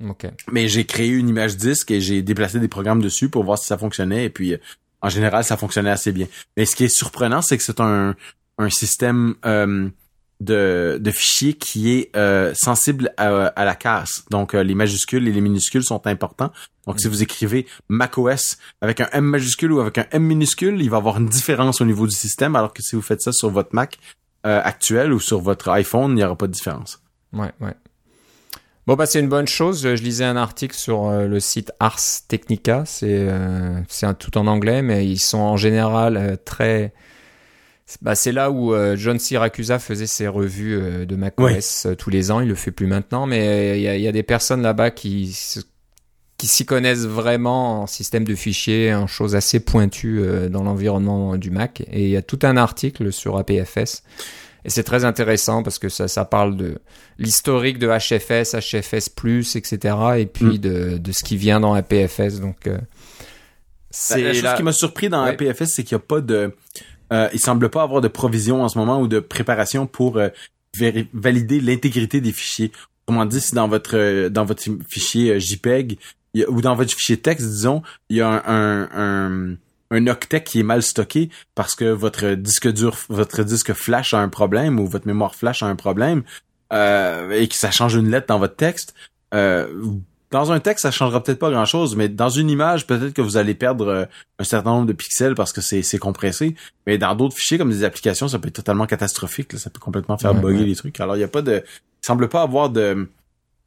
A: Ok.
B: Mais j'ai créé une image disque et j'ai déplacé des programmes dessus pour voir si ça fonctionnait et puis euh, en général ça fonctionnait assez bien. Mais ce qui est surprenant c'est que c'est un un système euh, de, de fichiers qui est euh, sensible à, à la casse. Donc euh, les majuscules et les minuscules sont importants. Donc si vous écrivez macOS avec un M majuscule ou avec un M minuscule, il va y avoir une différence au niveau du système alors que si vous faites ça sur votre Mac euh, actuel ou sur votre iPhone, il n'y aura pas de différence.
A: Ouais, ouais. Bon, bah, c'est une bonne chose. Je lisais un article sur euh, le site Ars Technica. C'est euh, tout en anglais, mais ils sont en général euh, très. Bah, c'est là où euh, John Siracusa faisait ses revues euh, de macOS euh, tous les ans. Il le fait plus maintenant, mais euh, il y, a, il y a des personnes là-bas qui qui s'y connaissent vraiment en système de fichiers, en choses assez pointues euh, dans l'environnement du Mac. Et il y a tout un article sur APFS. Et c'est très intéressant parce que ça, ça parle de l'historique de HFS, HFS+, etc. Et puis
B: Mm.
A: de, de ce qui vient dans APFS. Donc, euh,
B: La,
A: c'est
B: la chose
A: la-
B: qui m'a surpris dans
A: Ouais.
B: APFS, c'est qu'il n'y a pas de... Euh, il semble pas avoir de provision en ce moment ou de préparation pour euh, valider l'intégrité des fichiers. Autrement dit, si dans votre euh, dans votre fichier euh, JPEG ou dans votre fichier texte, disons, il y a un, un, un, octet qui est mal stocké parce que votre disque dur, votre disque flash a un problème ou votre mémoire flash a un problème et que ça change une lettre dans votre texte. Euh, dans un texte, ça changera peut-être pas grand-chose, mais dans une image, peut-être que vous allez perdre euh, un certain nombre de pixels parce que c'est compressé. Mais dans d'autres fichiers comme des applications, ça peut être totalement catastrophique. là. Ça peut complètement faire
A: Ouais,
B: bugger
A: ouais.
B: les trucs. Alors il y a pas de, il semble pas avoir de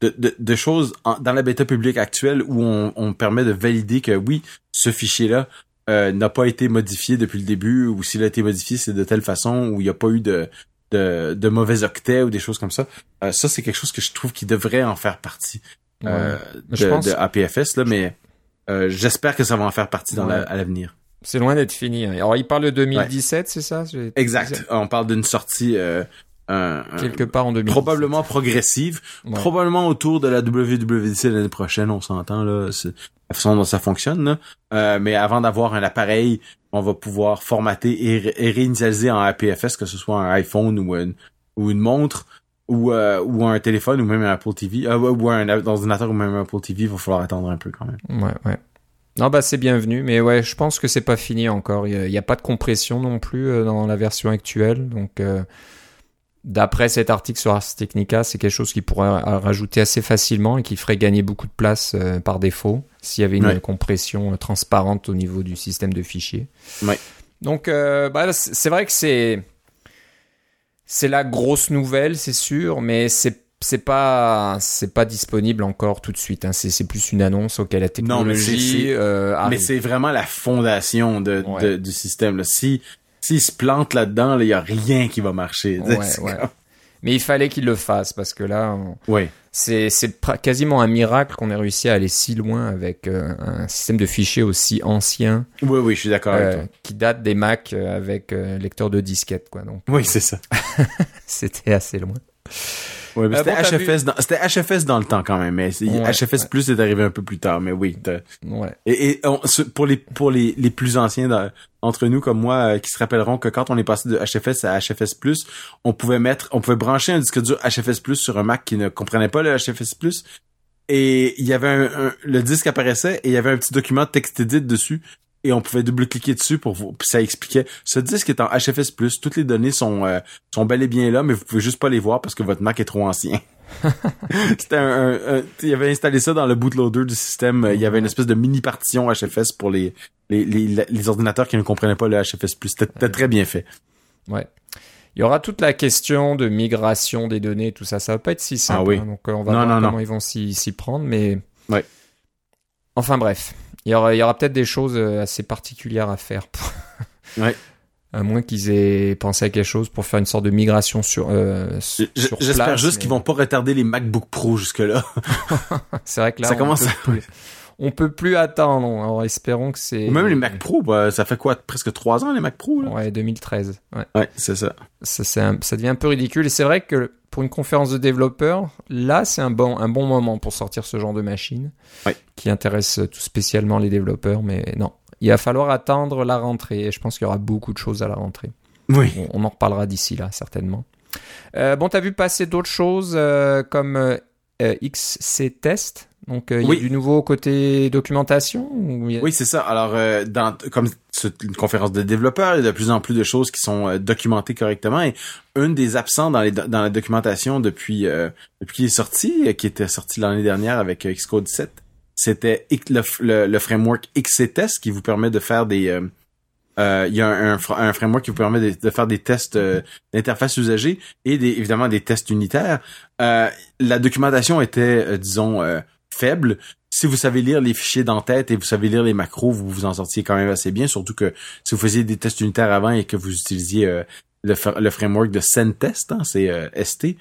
B: de, de, de choses en- dans la bêta publique actuelle où on, on permet de valider que oui, ce fichier-là euh, n'a pas été modifié depuis le début ou s'il a été modifié, c'est de telle façon où il n'y a pas eu de de, de mauvais octets ou des choses comme ça. Euh, ça, c'est quelque chose que je trouve qui devrait en faire partie euh,
A: Mais je
B: de,
A: pense-
B: de APFS, là, mais euh, j'espère que ça va en faire partie dans
A: Ouais.
B: la- à l'avenir.
A: c'est loin d'être fini. hein. Alors, il parle de 2017, c'est ça?
B: Exact. On parle d'une sortie euh, un- un-
A: Quelque part en 2017.
B: probablement progressive, probablement autour de la WWDC l'année prochaine, on s'entend là, c'est la façon dont ça fonctionne. Là. Euh, mais avant d'avoir un appareil, on va pouvoir formater et, ré- et réinitialiser en APFS, que ce soit un iPhone ou une, ou une montre ou, euh, ou un téléphone ou même un Apple TV, euh, ou un ordinateur ou même un Apple TV, il va falloir attendre un peu quand même.
A: Ouais, ouais. Non, bah c'est bienvenu, mais ouais, je pense que c'est pas fini encore. Il n'y a, pas de compression non plus euh, dans la version actuelle, donc euh, d'après cet article sur Ars Technica, c'est quelque chose qui pourrait euh, rajouter assez facilement et qui ferait gagner beaucoup de place euh, par défaut s'il y avait une
B: Ouais.
A: compression euh, transparente au niveau du système de fichiers.
B: Ouais.
A: Donc, euh, bah, c'est vrai que c'est c'est la grosse nouvelle, c'est sûr, mais c'est c'est pas c'est pas disponible encore tout de suite. hein. C'est c'est plus une annonce auquel la
B: Non, mais c'est-
A: technologie
B: c'est-
A: euh,
B: Mais
A: arrive.
B: c'est vraiment la fondation de,
A: Ouais.
B: de- du système. Là. Si s'il se plante là-dedans, il y a rien qui va marcher.
A: Ouais, ouais.
B: comme-
A: Mais il fallait qu'il le fasse parce que là, on- c'est quasiment un miracle qu'on ait réussi à aller si loin avec euh, un système de fichiers aussi ancien
B: Oui, oui, je suis d'accord avec
A: euh,
B: toi.
A: qui date des Mac euh, avec euh, lecteur de disquette quoi. Donc
B: Oui, c'est ça.
A: c'était assez loin.
B: Ouais,
A: Euh,
B: c'était
A: bon,
B: HFS, dans, c'était HFS dans le temps quand même, mais
A: Ouais,
B: HFS
A: ouais.
B: Plus est arrivé un peu plus tard, mais oui.
A: Ouais.
B: Et, et on- ce- pour les pour les, les plus anciens dans- entre nous comme moi euh, qui se rappelleront que quand on est passé de HFS à HFS Plus, on pouvait mettre, on pouvait brancher un disque dur HFS Plus sur un Mac qui ne comprenait pas le HFS Plus. Et il y avait un, un- le disque apparaissait et il y avait un petit document texte edit dessus et on pouvait double-cliquer dessus pour vous, puis ça expliquait ce disque est en HFS+, toutes les données sont euh, sont bel et bien là, mais vous pouvez juste pas les voir parce que votre Mac est trop ancien. C'était un, un- un- il avait installé ça dans le bootloader du système. Il y avait une espèce de mini partition HFS pour les les, les, les ordinateurs qui ne comprenaient pas le HFS+. C'était très bien fait.
A: Ouais. Il y aura toute la question de migration des données, tout ça. Ça va pas être si simple.
B: Ah oui.
A: hein. donc euh, on va
B: Non,
A: voir
B: non,
A: comment
B: non.
A: ils vont s'y s'y prendre, mais.
B: Ouais.
A: Enfin bref, il y aura, aura peut-être des choses euh, assez particulières à faire. pour-
B: Ouais.
A: À moins qu'ils aient pensé à quelque chose pour faire une sorte de migration sur. euh, sur
B: J'espère juste
A: mais-
B: qu'ils vont pas retarder les MacBook Pro jusque là.
A: C'est vrai que là,
B: ça
A: on
B: commence à-
A: on peut plus attendre. Alors espérons que c'est.
B: Même les Mac Pro, bah, ça fait quoi? Presque trois ans les Mac Pro là?
A: Ouais, 2013. Ouais,
B: ouais c'est ça.
A: Ça, ça devient un peu ridicule. Et c'est vrai que pour une conférence de développeurs, là, c'est un bon, un bon moment pour sortir ce genre de machine
B: ouais.
A: qui intéresse tout spécialement les développeurs. Mais non, il va falloir attendre la rentrée. Et je pense qu'il y aura beaucoup de choses à la rentrée.
B: Oui.
A: On, en reparlera d'ici là, certainement. Euh, bon, t'as vu passer d'autres choses euh, comme euh, XC Test? Donc il y a du nouveau côté documentation
B: Oui, c'est ça. Alors dans comme c'est une conférence de développeurs, il y a de plus en plus de choses qui sont documentées correctement et une des absents dans les dans la documentation depuis depuis qu'il est sorti, qui était sorti l'année dernière avec Xcode 7, c'était le, le, le, framework XCTest qui vous permet de faire des euh, il y a un, un, framework qui vous permet de, faire des tests euh, d'interface usagée et des, évidemment des tests unitaires. Euh, la documentation était, disons, faible. Si vous savez lire les fichiers d'en-tête et vous savez lire les macros, vous vous en sortiez quand même assez bien, surtout que si vous faisiez des tests unitaires avant et que vous utilisiez le, le, framework de SendTest, hein, c'est ST,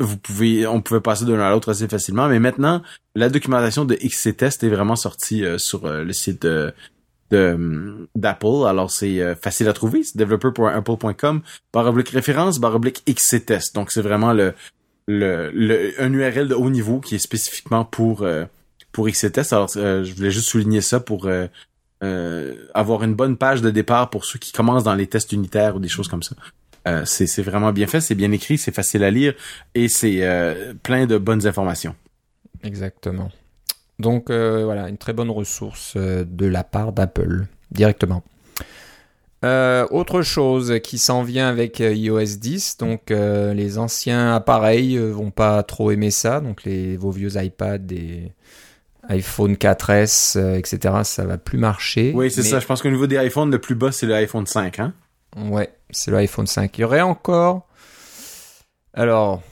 B: vous pouvez, on pouvait passer d'un à l'autre assez facilement. Mais maintenant, la documentation de XCTest est vraiment sortie sur le site de d'Apple. Alors c'est euh, facile à trouver, c'est developer.apple.com baroblique référence baroblique XCTest. Donc c'est vraiment le, le, le, un URL de haut niveau qui est spécifiquement pour euh, pour. Alors euh, je voulais juste souligner ça pour avoir une bonne page de départ pour ceux qui commencent dans les tests unitaires ou des choses comme ça. c'est vraiment bien fait, c'est bien écrit, c'est facile à lire et c'est plein de bonnes informations.
A: Exactement. Donc euh, voilà, une très bonne ressource euh, de la part d'Apple directement. Euh, autre chose qui s'en vient avec iOS 10, donc les anciens appareils vont pas trop aimer ça, donc les, vos vieux iPads et iPhone 4S, etc., ça va plus marcher.
B: Oui, c'est ça. Je pense qu'au niveau des iPhones, le plus bas, c'est l'iPhone 5, hein?
A: Ouais, c'est l'iPhone 5. Il y aurait encore... Alors,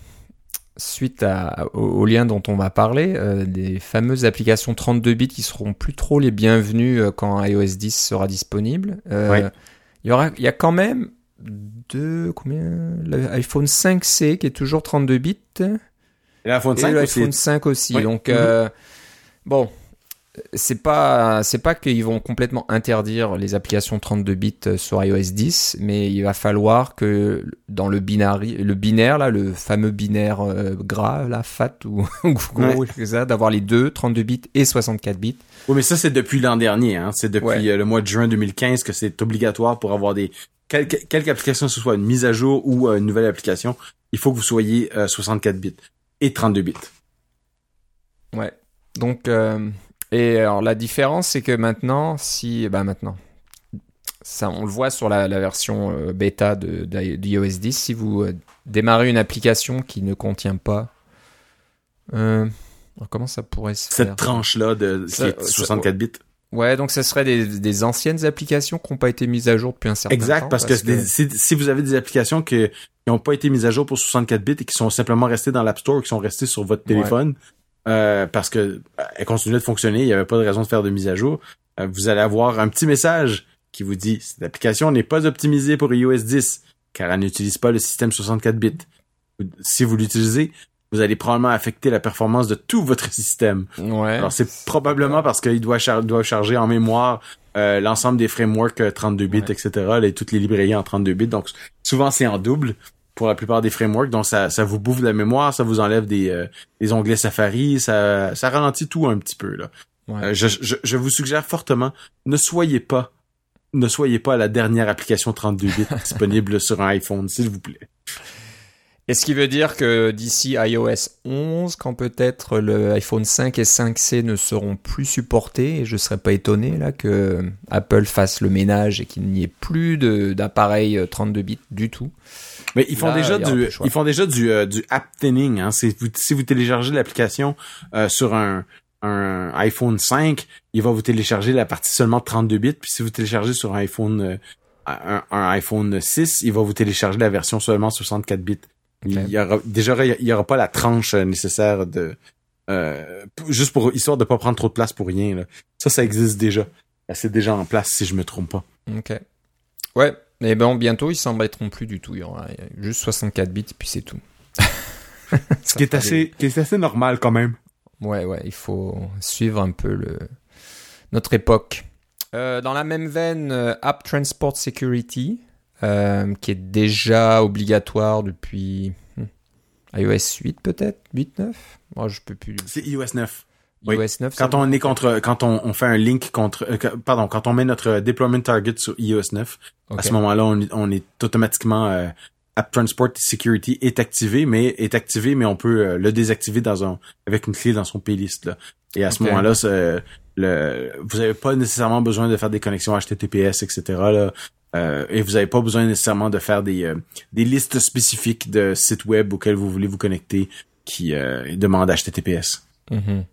A: suite à, au, lien dont on va parler, euh, des fameuses applications 32 bits qui seront plus trop les bienvenues euh, quand iOS 10 sera disponible. Euh, il y aura, il y a quand même deux, combien, l'iPhone 5C qui est toujours 32 bits.
B: Et l'iPhone 5
A: aussi. 5 aussi. Donc, mm-hmm. bon, c'est pas c'est pas qu'ils vont complètement interdire les applications 32 bits sur iOS 10, mais il va falloir que dans le binaire, le binaire là, le fameux binaire euh, gras, là, fat ou gros, ça, d'avoir les deux, 32 bits et 64 bits.
B: Oui, mais ça c'est depuis l'an dernier, hein. C'est depuis euh, le mois de juin 2015 que c'est obligatoire pour avoir des quelque, quelque application, que ce soit une mise à jour ou euh, une nouvelle application, il faut que vous soyez 64 bits et 32 bits.
A: Ouais. Donc et alors la différence, c'est que maintenant, si, bah maintenant, ça, on le voit sur la, version euh, bêta de, d'iOS 10, si vous euh, démarrez une application qui ne contient pas, euh, comment ça pourrait se
B: faire? Cette tranche-là de 64 bits.
A: Ouais, donc ce serait des, anciennes applications qui n'ont pas été mises à jour depuis un certain
B: exact,
A: temps.
B: Exact, parce, que, si, vous avez des applications qui n'ont pas été mises à jour pour 64 bits et qui sont simplement restées dans l'App Store, qui sont restées sur votre téléphone, euh, parce que euh, elle continuait de fonctionner, il n'y avait pas de raison de faire de mise à jour. Euh, vous allez avoir un petit message qui vous dit cette application n'est pas optimisée pour iOS 10 car elle n'utilise pas le système 64 bits. Si vous l'utilisez, vous allez probablement affecter la performance de tout votre système.
A: Ouais.
B: Alors c'est probablement parce qu'il doit, doit charger en mémoire l'ensemble des frameworks 32 bits, etc. et toutes les librairies en 32 bits. Donc souvent c'est en double pour la plupart des frameworks. Donc ça, ça vous bouffe de la mémoire, ça vous enlève des, euh, des onglets Safari, ça, ça ralentit tout un petit peu là. Euh, je, je, je, vous suggère fortement, ne soyez pas, ne soyez pas la dernière application 32 bits disponible sur un iPhone, s'il vous plaît.
A: Est-ce qui veut dire que d'ici iOS 11, quand peut-être le iPhone 5 et 5C ne seront plus supportés, et je serais pas étonné là que Apple fasse le ménage et qu'il n'y ait plus d'appareils 32 bits du tout.
B: Mais ils font déjà du, ils font déjà du, euh, du app thinning. Hein. Si, vous, si vous téléchargez l'application euh, sur un, un iPhone 5, il va vous télécharger la partie seulement 32 bits. Puis si vous téléchargez sur un iPhone, euh, un, iPhone 6, il va vous télécharger la version seulement 64 bits. Il y aura, déjà, il y aura pas la tranche nécessaire de, juste pour histoire de pas prendre trop de place pour rien. Là. Ça, ça existe déjà. C'est déjà en place si je me trompe pas.
A: Ok. Ouais, mais bon, bientôt, ils s'embêteront plus du tout. Il y aura juste 64 bits, puis c'est tout.
B: Ce qui est assez, qui est assez normal quand même.
A: Ouais, ouais, il faut suivre un peu le notre époque. Euh, dans la même veine, euh, App Transport Security, euh, qui est déjà obligatoire depuis hmm, iOS 8 peut-être? 8, 9 Moi, je peux plus.
B: C'est iOS 9.
A: iOS 9.
B: Quand on est contre, quand on, on fait un link contre, euh, que- pardon, quand on met notre deployment target sur iOS 9,
A: Ok.
B: à ce moment-là, on, on est automatiquement euh, App Transport Security est activé, mais est activé, mais on peut euh, le désactiver dans un avec une clé dans son playlist là. Et à ce moment-là, c'est, le, vous avez pas nécessairement besoin de faire des connexions HTTPS, etc. Là. Euh, et vous n'avez pas besoin nécessairement de faire des, euh, des listes spécifiques de sites web auxquels vous voulez vous connecter qui euh, demandent HTTPS.
A: Mhm.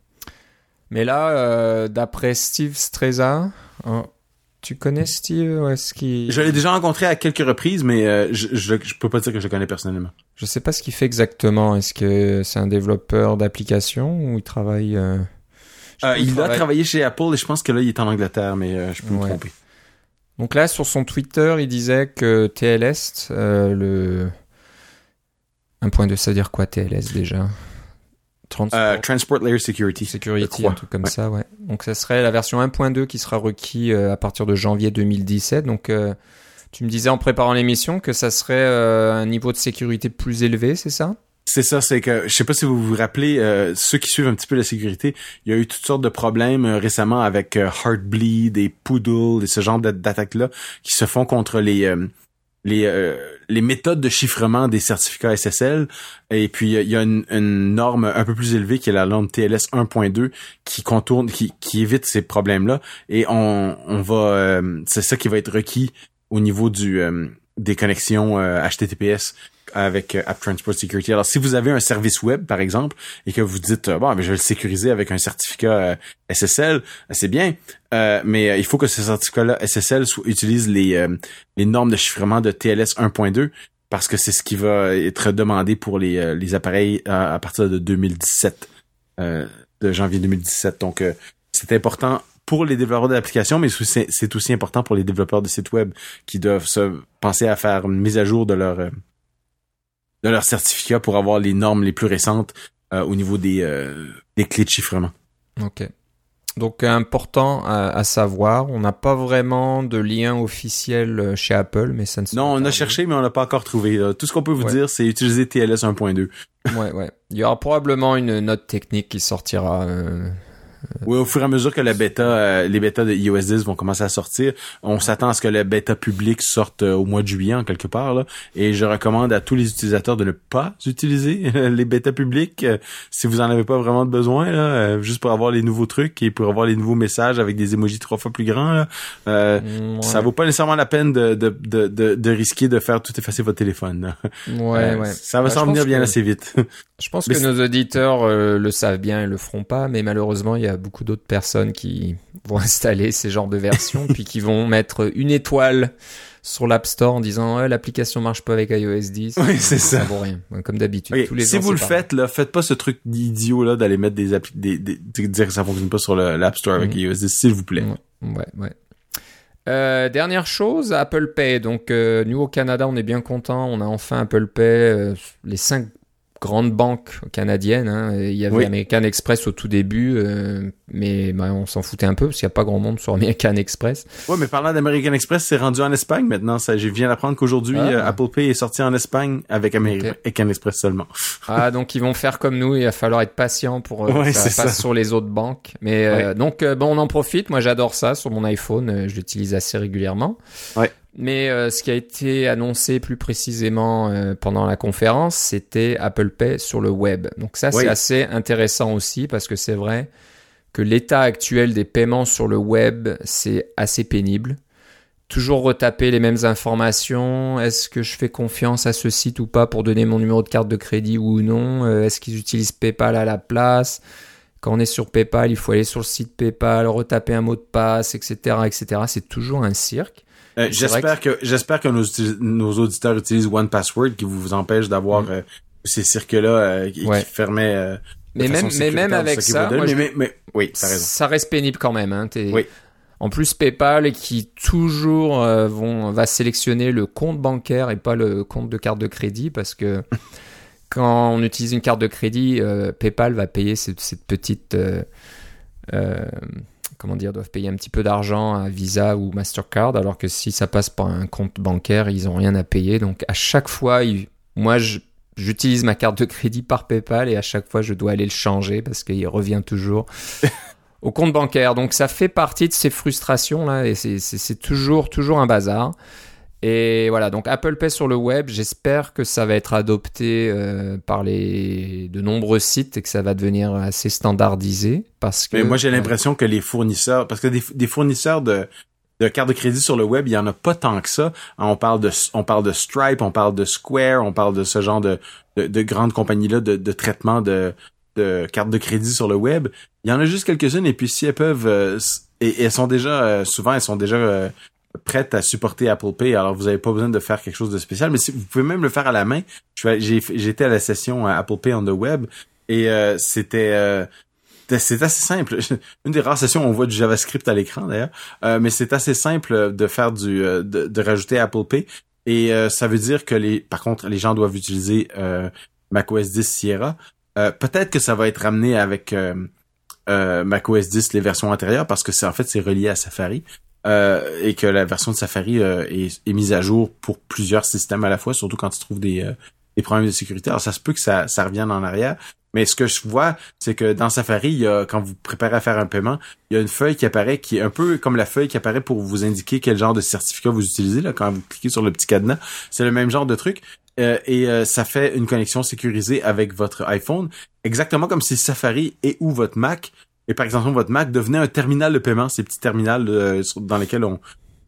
A: Mais là, euh, d'après Steve Streza, hein, tu connais Steve ou est-ce qu'il...
B: Je l'ai déjà rencontré à quelques reprises, mais euh, je, je, je peux pas dire que je le connais personnellement.
A: Je sais pas ce qu'il fait exactement. Est-ce que c'est un développeur d'application ou il travaille... euh,
B: Euh, il a
A: travaille-
B: travaillé chez Apple et je pense que là, il est en Angleterre, mais je peux me tromper.
A: Donc là, sur son Twitter, il disait que TLS, le... 1.2, ça veut dire quoi TLS déjà? Transport
B: Euh, Transport Layer Security.
A: Security, un truc comme
B: Ouais.
A: ça, ouais. Donc ça serait la version 1.2 qui sera requis euh, à partir de janvier 2017. Donc euh, tu me disais en préparant l'émission que ça serait un niveau de sécurité plus élevé, c'est ça?
B: C'est ça, c'est que je sais pas si vous vous rappelez, euh, ceux qui suivent un petit peu la sécurité, il y a eu toutes sortes de problèmes euh, récemment avec euh, Heartbleed et Poodle et ce genre d'a- d'attaques-là qui se font contre les les euh, les méthodes de chiffrement des certificats SSL. Et puis il y a une, norme un peu plus élevée qui est la norme TLS 1.2 qui contourne, qui, évite ces problèmes-là. Et on on va, euh, c'est ça qui va être requis au niveau du euh, des connexions HTTPS avec euh, App Transport Security. Alors, si vous avez un service web, par exemple, et que vous dites, euh, bon, mais je vais le sécuriser avec un certificat euh, SSL, c'est bien, euh, mais il faut que ce certificat-là SSL utilise les, euh, les normes de chiffrement de TLS 1.2 parce que c'est ce qui va être demandé pour les, les appareils à, à partir de 2017, euh, de janvier 2017. Donc, c'est important pour les développeurs d'applications, mais c'est aussi- important pour les développeurs de sites web qui doivent se penser à faire une mise à jour de leur de leur certificat pour avoir les normes les plus récentes euh, au niveau des euh, des clés de chiffrement.
A: Ok. Donc important à, à savoir, on n'a pas vraiment de lien officiel euh, chez Apple, mais ça ne se
B: Non, on a cherché, mais on l'a pas encore trouvé. là. Tout ce qu'on peut vous
A: Ouais.
B: dire, c'est utiliser TLS 1.2.
A: Ouais, ouais. Il y aura probablement une note technique qui sortira. euh,
B: Oui, au fur et à mesure que la bêta, euh, les bêtas de iOS 10 vont commencer à sortir, on s'attend à ce que la bêta publique sorte euh, au mois de juillet en quelque part. Là, et je recommande à tous les utilisateurs de ne pas utiliser les bêtas publiques euh, si vous en avez pas vraiment besoin, là, euh, juste pour avoir les nouveaux trucs et pour avoir les nouveaux messages avec des emojis trois fois plus grands. Là, Euh,
A: ouais.
B: Ça vaut pas nécessairement la peine de, de, de, de, risquer de faire tout effacer votre téléphone. là.
A: Ouais,
B: Euh,
A: ouais.
B: Ça va
A: je
B: s'en venir bien
A: que-
B: assez vite.
A: Je pense
B: Mais
A: que nos auditeurs euh, le savent bien et le feront pas, mais malheureusement, il y a beaucoup d'autres personnes qui vont installer ces genres de versions, puis qui vont mettre une étoile sur l'App Store en disant l'application marche pas avec iOS 10.
B: Oui, c'est ça.
A: Ça vaut rien, comme d'habitude.
B: Ok,
A: Tous les
B: si vous le
A: pareil.
B: faites, là, faites pas ce truc d'idiot là d'aller mettre des, appli- des, des, de dire que ça fonctionne pas sur l'App Store avec
A: Mhm.
B: iOS 10, s'il vous plaît.
A: Ouais, ouais. Euh, dernière chose, Apple Pay. Donc, euh, nous au Canada, on est bien content. On a enfin Apple Pay. euh, les cinq grandes banques canadiennes. hein. Il y avait
B: Oui.
A: American Express au tout début, euh, mais bah, on s'en foutait un peu parce qu'il n'y a pas grand monde sur American Express.
B: Ouais, mais parlant d'American Express, c'est rendu en Espagne maintenant. Ça, je viens d'apprendre qu'aujourd'hui,
A: Ah.
B: euh, Apple Pay est sorti en Espagne avec American Express seulement.
A: Ah, donc ils vont faire comme nous. Il va falloir être patient pour euh,
B: Ouais,
A: que ça passe
B: ça.
A: sur les autres banques. Mais euh, donc, euh, bon, on en profite. Moi, j'adore ça sur mon iPhone. je l'utilise assez régulièrement.
B: Ouais.
A: Mais euh, ce qui a été annoncé plus précisément euh, pendant la conférence, c'était Apple Pay sur le web. Donc ça, c'est assez intéressant aussi parce que c'est vrai que l'état actuel des paiements sur le web, c'est assez pénible. Toujours retaper les mêmes informations. Est-ce que je fais confiance à ce site ou pas pour donner mon numéro de carte de crédit ou non Euh, Est-ce qu'ils utilisent PayPal à la place? Quand on est sur PayPal, il faut aller sur le site PayPal, retaper un mot de passe, etc., etc. C'est toujours un cirque.
B: Euh, j'espère que, j'espère que nos, auditeurs utilisent One Password qui vous empêche d'avoir
A: Mm.
B: euh, ces cirques-là euh, qui,
A: Ouais.
B: qui fermaient.
A: Mais même, mais même avec ça,
B: vous donnent.
A: moi,
B: mais,
A: je-
B: mais, mais- oui,
A: ça reste pénible quand même. Hein.
B: Oui.
A: En plus, PayPal qui toujours vont, va sélectionner le compte bancaire et pas le compte de carte de crédit parce que quand on utilise une carte de crédit, PayPal va payer cette, cette petite comment dire, doivent payer un petit peu d'argent à Visa ou Mastercard, alors que si ça passe par un compte bancaire, ils n'ont rien à payer. Donc à chaque fois, moi, j'utilise ma carte de crédit par PayPal et à chaque fois, je dois aller le changer parce qu'il revient toujours au compte bancaire. Donc ça fait partie de ces frustrations là et c'est toujours, toujours un bazar. Et voilà, donc Apple Pay sur le web, j'espère que ça va être adopté euh, par les de nombreux sites et que ça va devenir assez standardisé parce que.
B: Mais moi j'ai l'impression que les fournisseurs, parce que des, fournisseurs de de cartes de crédit sur le web, il y en a pas tant que ça. On parle de on parle de Stripe, on parle de Square, on parle de ce genre de de, de grandes compagnies là de, de traitement de de cartes de crédit sur le web. Il y en a juste quelques-unes et puis si elles peuvent euh, et, elles sont déjà euh, souvent elles sont déjà prête à supporter Apple Pay. Alors, vous n'avez pas besoin de faire quelque chose de spécial, mais si, vous pouvez même le faire à la main. J'étais à la session Apple Pay on the web et euh, c'était euh, c'est assez simple. Une des rares sessions où on voit du JavaScript à l'écran d'ailleurs, euh, mais c'est assez simple de faire du de, rajouter Apple Pay et ça veut dire que les par contre les gens doivent utiliser macOS 10 Sierra. Peut-être que ça va être ramené avec macOS 10 les versions antérieures parce que c'est en fait c'est relié à Safari. Euh, et que la version de Safari euh, est, mise à jour pour plusieurs systèmes à la fois, surtout quand tu trouves des, euh, des problèmes de sécurité. Alors ça se peut que ça, ça revienne en arrière. Mais ce que je vois, c'est que dans Safari, il y a, quand vous préparez à faire un paiement, il y a une feuille qui apparaît qui est un peu comme la feuille qui apparaît pour vous indiquer quel genre de certificat vous utilisez là, quand vous cliquez sur le petit cadenas. C'est le même genre de truc. et ça fait une connexion sécurisée avec votre iPhone, exactement comme si Safari et ou votre Mac et par exemple votre Mac devenait un terminal de paiement, ces petits terminals euh, dans lesquels on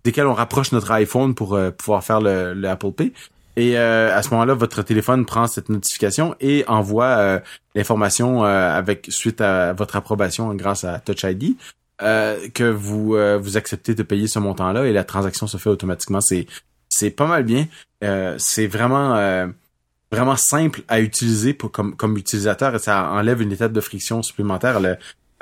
B: desquels on rapproche notre iPhone pour euh, pouvoir faire le, Apple Pay. Et euh, à ce moment-là, votre téléphone prend cette notification et envoie l'information avec suite à votre approbation grâce à Touch ID que vous vous acceptez de payer ce montant-là et la transaction se fait automatiquement. C'est c'est pas mal bien. c'est vraiment vraiment simple à utiliser pour comme comme utilisateur et ça enlève une étape de friction supplémentaire. Le,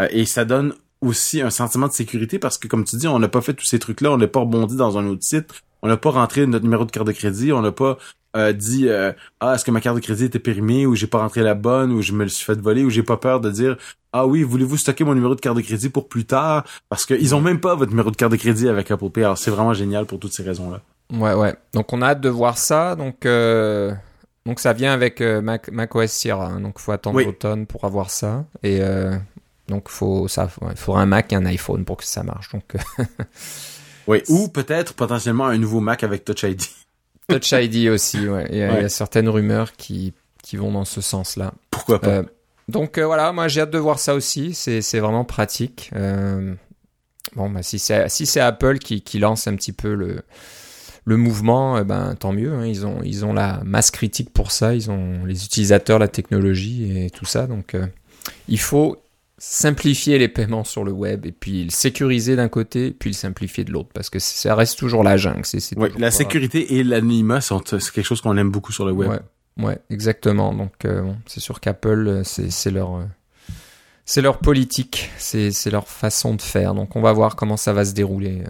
B: et ça donne aussi un sentiment de sécurité parce que, comme tu dis, on n'a pas fait tous ces trucs-là, on n'a pas rebondi dans un autre site, on n'a pas rentré notre numéro de carte de crédit, on n'a pas euh, dit euh, ah est-ce que ma carte de crédit était périmée ou j'ai pas rentré la bonne ou je me le suis fait voler ou j'ai pas peur de dire ah oui voulez-vous stocker mon numéro de carte de crédit pour plus tard? Parce qu'ils ont même pas votre numéro de carte de crédit avec Apple Pay. Alors c'est vraiment génial pour toutes ces raisons là
A: ouais ouais. Donc on a hâte de voir ça. Donc donc ça vient avec Mac, OS Sierra. Hein. donc faut attendre l'automne pour avoir ça. Et donc, faut, ça, il faudra un Mac et un iPhone pour que ça marche. Donc, euh,
B: oui, ou peut-être potentiellement un nouveau Mac avec Touch ID.
A: Touch ID aussi, ouais. Il y, a, certaines rumeurs qui, qui vont dans ce sens-là.
B: Pourquoi pas euh,
A: Donc euh, voilà, moi j'ai hâte de voir ça aussi. C'est, c'est vraiment pratique. bon, bah, si c'est si c'est Apple qui, qui lance un petit peu le le mouvement, ben tant mieux. Hein. Ils ont ils ont la masse critique pour ça. Ils ont les utilisateurs, la technologie et tout ça. Donc il faut simplifier les paiements sur le web et puis le sécuriser d'un côté puis le simplifier de l'autre parce que ça reste toujours la jungle. C'est,
B: la sécurité et l'anonymat sont c'est quelque chose qu'on aime beaucoup sur le web.
A: Ouais, ouais exactement. Donc euh, c'est sûr qu'Apple euh, c'est, leur euh, c'est leur politique, c'est, c'est leur façon de faire. Donc on va voir comment ça va se dérouler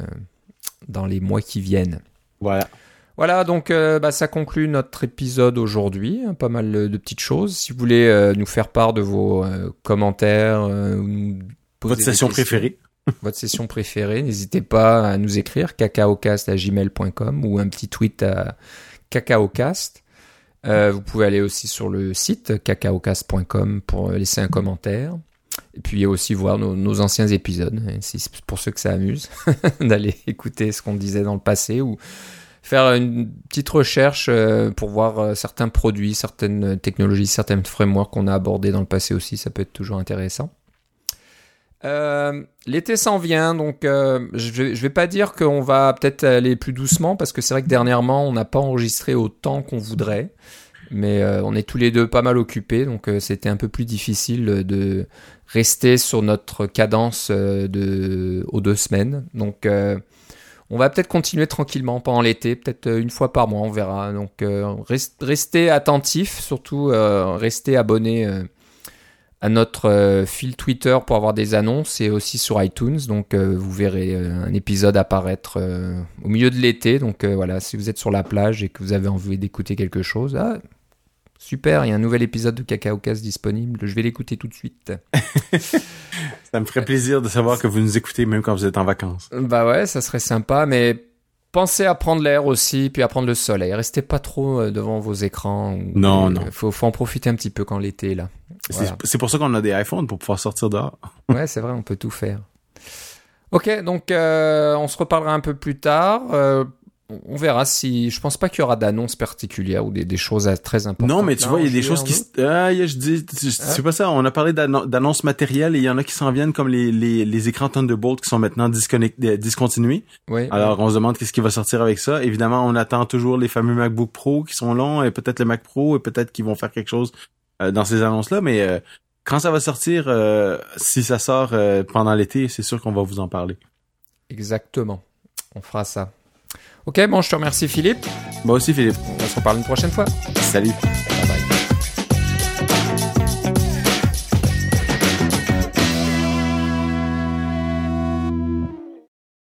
A: dans les mois qui viennent.
B: Voilà.
A: Voilà, donc euh, bah, ça conclut notre épisode aujourd'hui. Hein, pas mal de petites choses. Si vous voulez euh, nous faire part de vos euh, commentaires,
B: votre session préférée,
A: votre session préférée, n'hésitez pas à nous écrire cacaocast@gmail.com ou un petit tweet à cacaocast. vous pouvez aller aussi sur le site cacaocast.com pour laisser un commentaire. Et puis aussi voir nos, nos anciens épisodes, c'est pour ceux que ça amuse d'aller écouter ce qu'on disait dans le passé ou faire une petite recherche euh, pour voir euh, certains produits, certaines technologies, certaines frameworks qu'on a abordés dans le passé aussi, ça peut être toujours intéressant. Euh, l'été s'en vient, donc je, vais, vais pas dire qu'on va peut-être aller plus doucement parce que c'est vrai que dernièrement on n'a pas enregistré autant qu'on voudrait, mais on est tous les deux pas mal occupés, donc c'était un peu plus difficile de rester sur notre cadence de aux deux semaines. Donc on va peut-être continuer tranquillement pendant l'été, peut-être euh, une fois par mois, on verra. Donc euh, restez attentifs, surtout euh, restez abonnés à notre fil Twitter pour avoir des annonces et aussi sur iTunes. Donc vous verrez un épisode apparaître au milieu de l'été. Donc voilà, si vous êtes sur la plage et que vous avez envie d'écouter quelque chose, ah, Super, il y a un nouvel épisode de Cacao Cast disponible. Je vais l'écouter tout de suite.
B: ça me ferait plaisir de savoir que vous nous écoutez même quand vous êtes en vacances.
A: Bah ouais, ça serait sympa, mais pensez à prendre l'air aussi, puis à prendre le soleil. Restez pas trop euh, devant vos écrans.
B: Non, non.
A: Faut, faut en profiter un petit peu quand l'été est là.
B: C'est pour ça qu'on a des iPhones, pour pouvoir sortir dehors.
A: ouais, c'est vrai, on peut tout faire. Ok, donc euh, on se reparlera un peu plus tard. Euh, on verra si. Je pense pas qu'il y aura d'annonces particulières ou des, des, choses très importantes.
B: Non, mais tu vois, il y a des choses qui. Ah, je dis, c'est pas ça. On a parlé d'annonces matérielles et il y en a qui s'en viennent comme les, les, les écrans Thunderbolt qui sont maintenant disconnectés, discontinués.
A: Oui.
B: Alors, on se demande qu'est-ce qui va sortir avec ça. Évidemment, on attend toujours les fameux MacBook Pro qui sont longs et peut-être le Mac Pro et peut-être qu'ils vont faire quelque chose euh, dans ces annonces-là. Mais euh, quand ça va sortir, euh, si ça sort pendant l'été, c'est sûr qu'on va vous en parler.
A: Exactement. On fera ça. Ok, bon, je te remercie Philippe.
B: Moi aussi Philippe.
A: On se reparle une prochaine fois.
B: Salut.